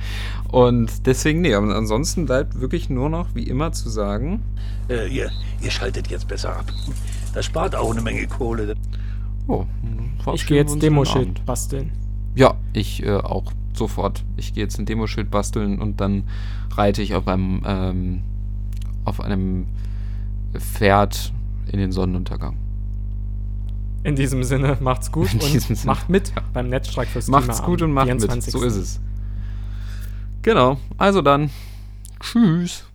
Und deswegen, nee, aber ansonsten bleibt wirklich nur noch, wie immer, zu sagen, Äh, ihr, ihr schaltet jetzt besser ab. Das spart auch eine Menge Kohle. oh, Ich gehe jetzt Demoschild basteln. Ja, ich äh, auch sofort. Ich gehe jetzt ein Demoschild basteln und dann reite ich auf einem, ähm, auf einem Pferd in den Sonnenuntergang. In diesem Sinne, macht's gut In und diesem Sinne. macht mit beim Netzstreik fürs Macht's Klima gut und macht mit. 24.. So ist es. Genau, also dann. Tschüss.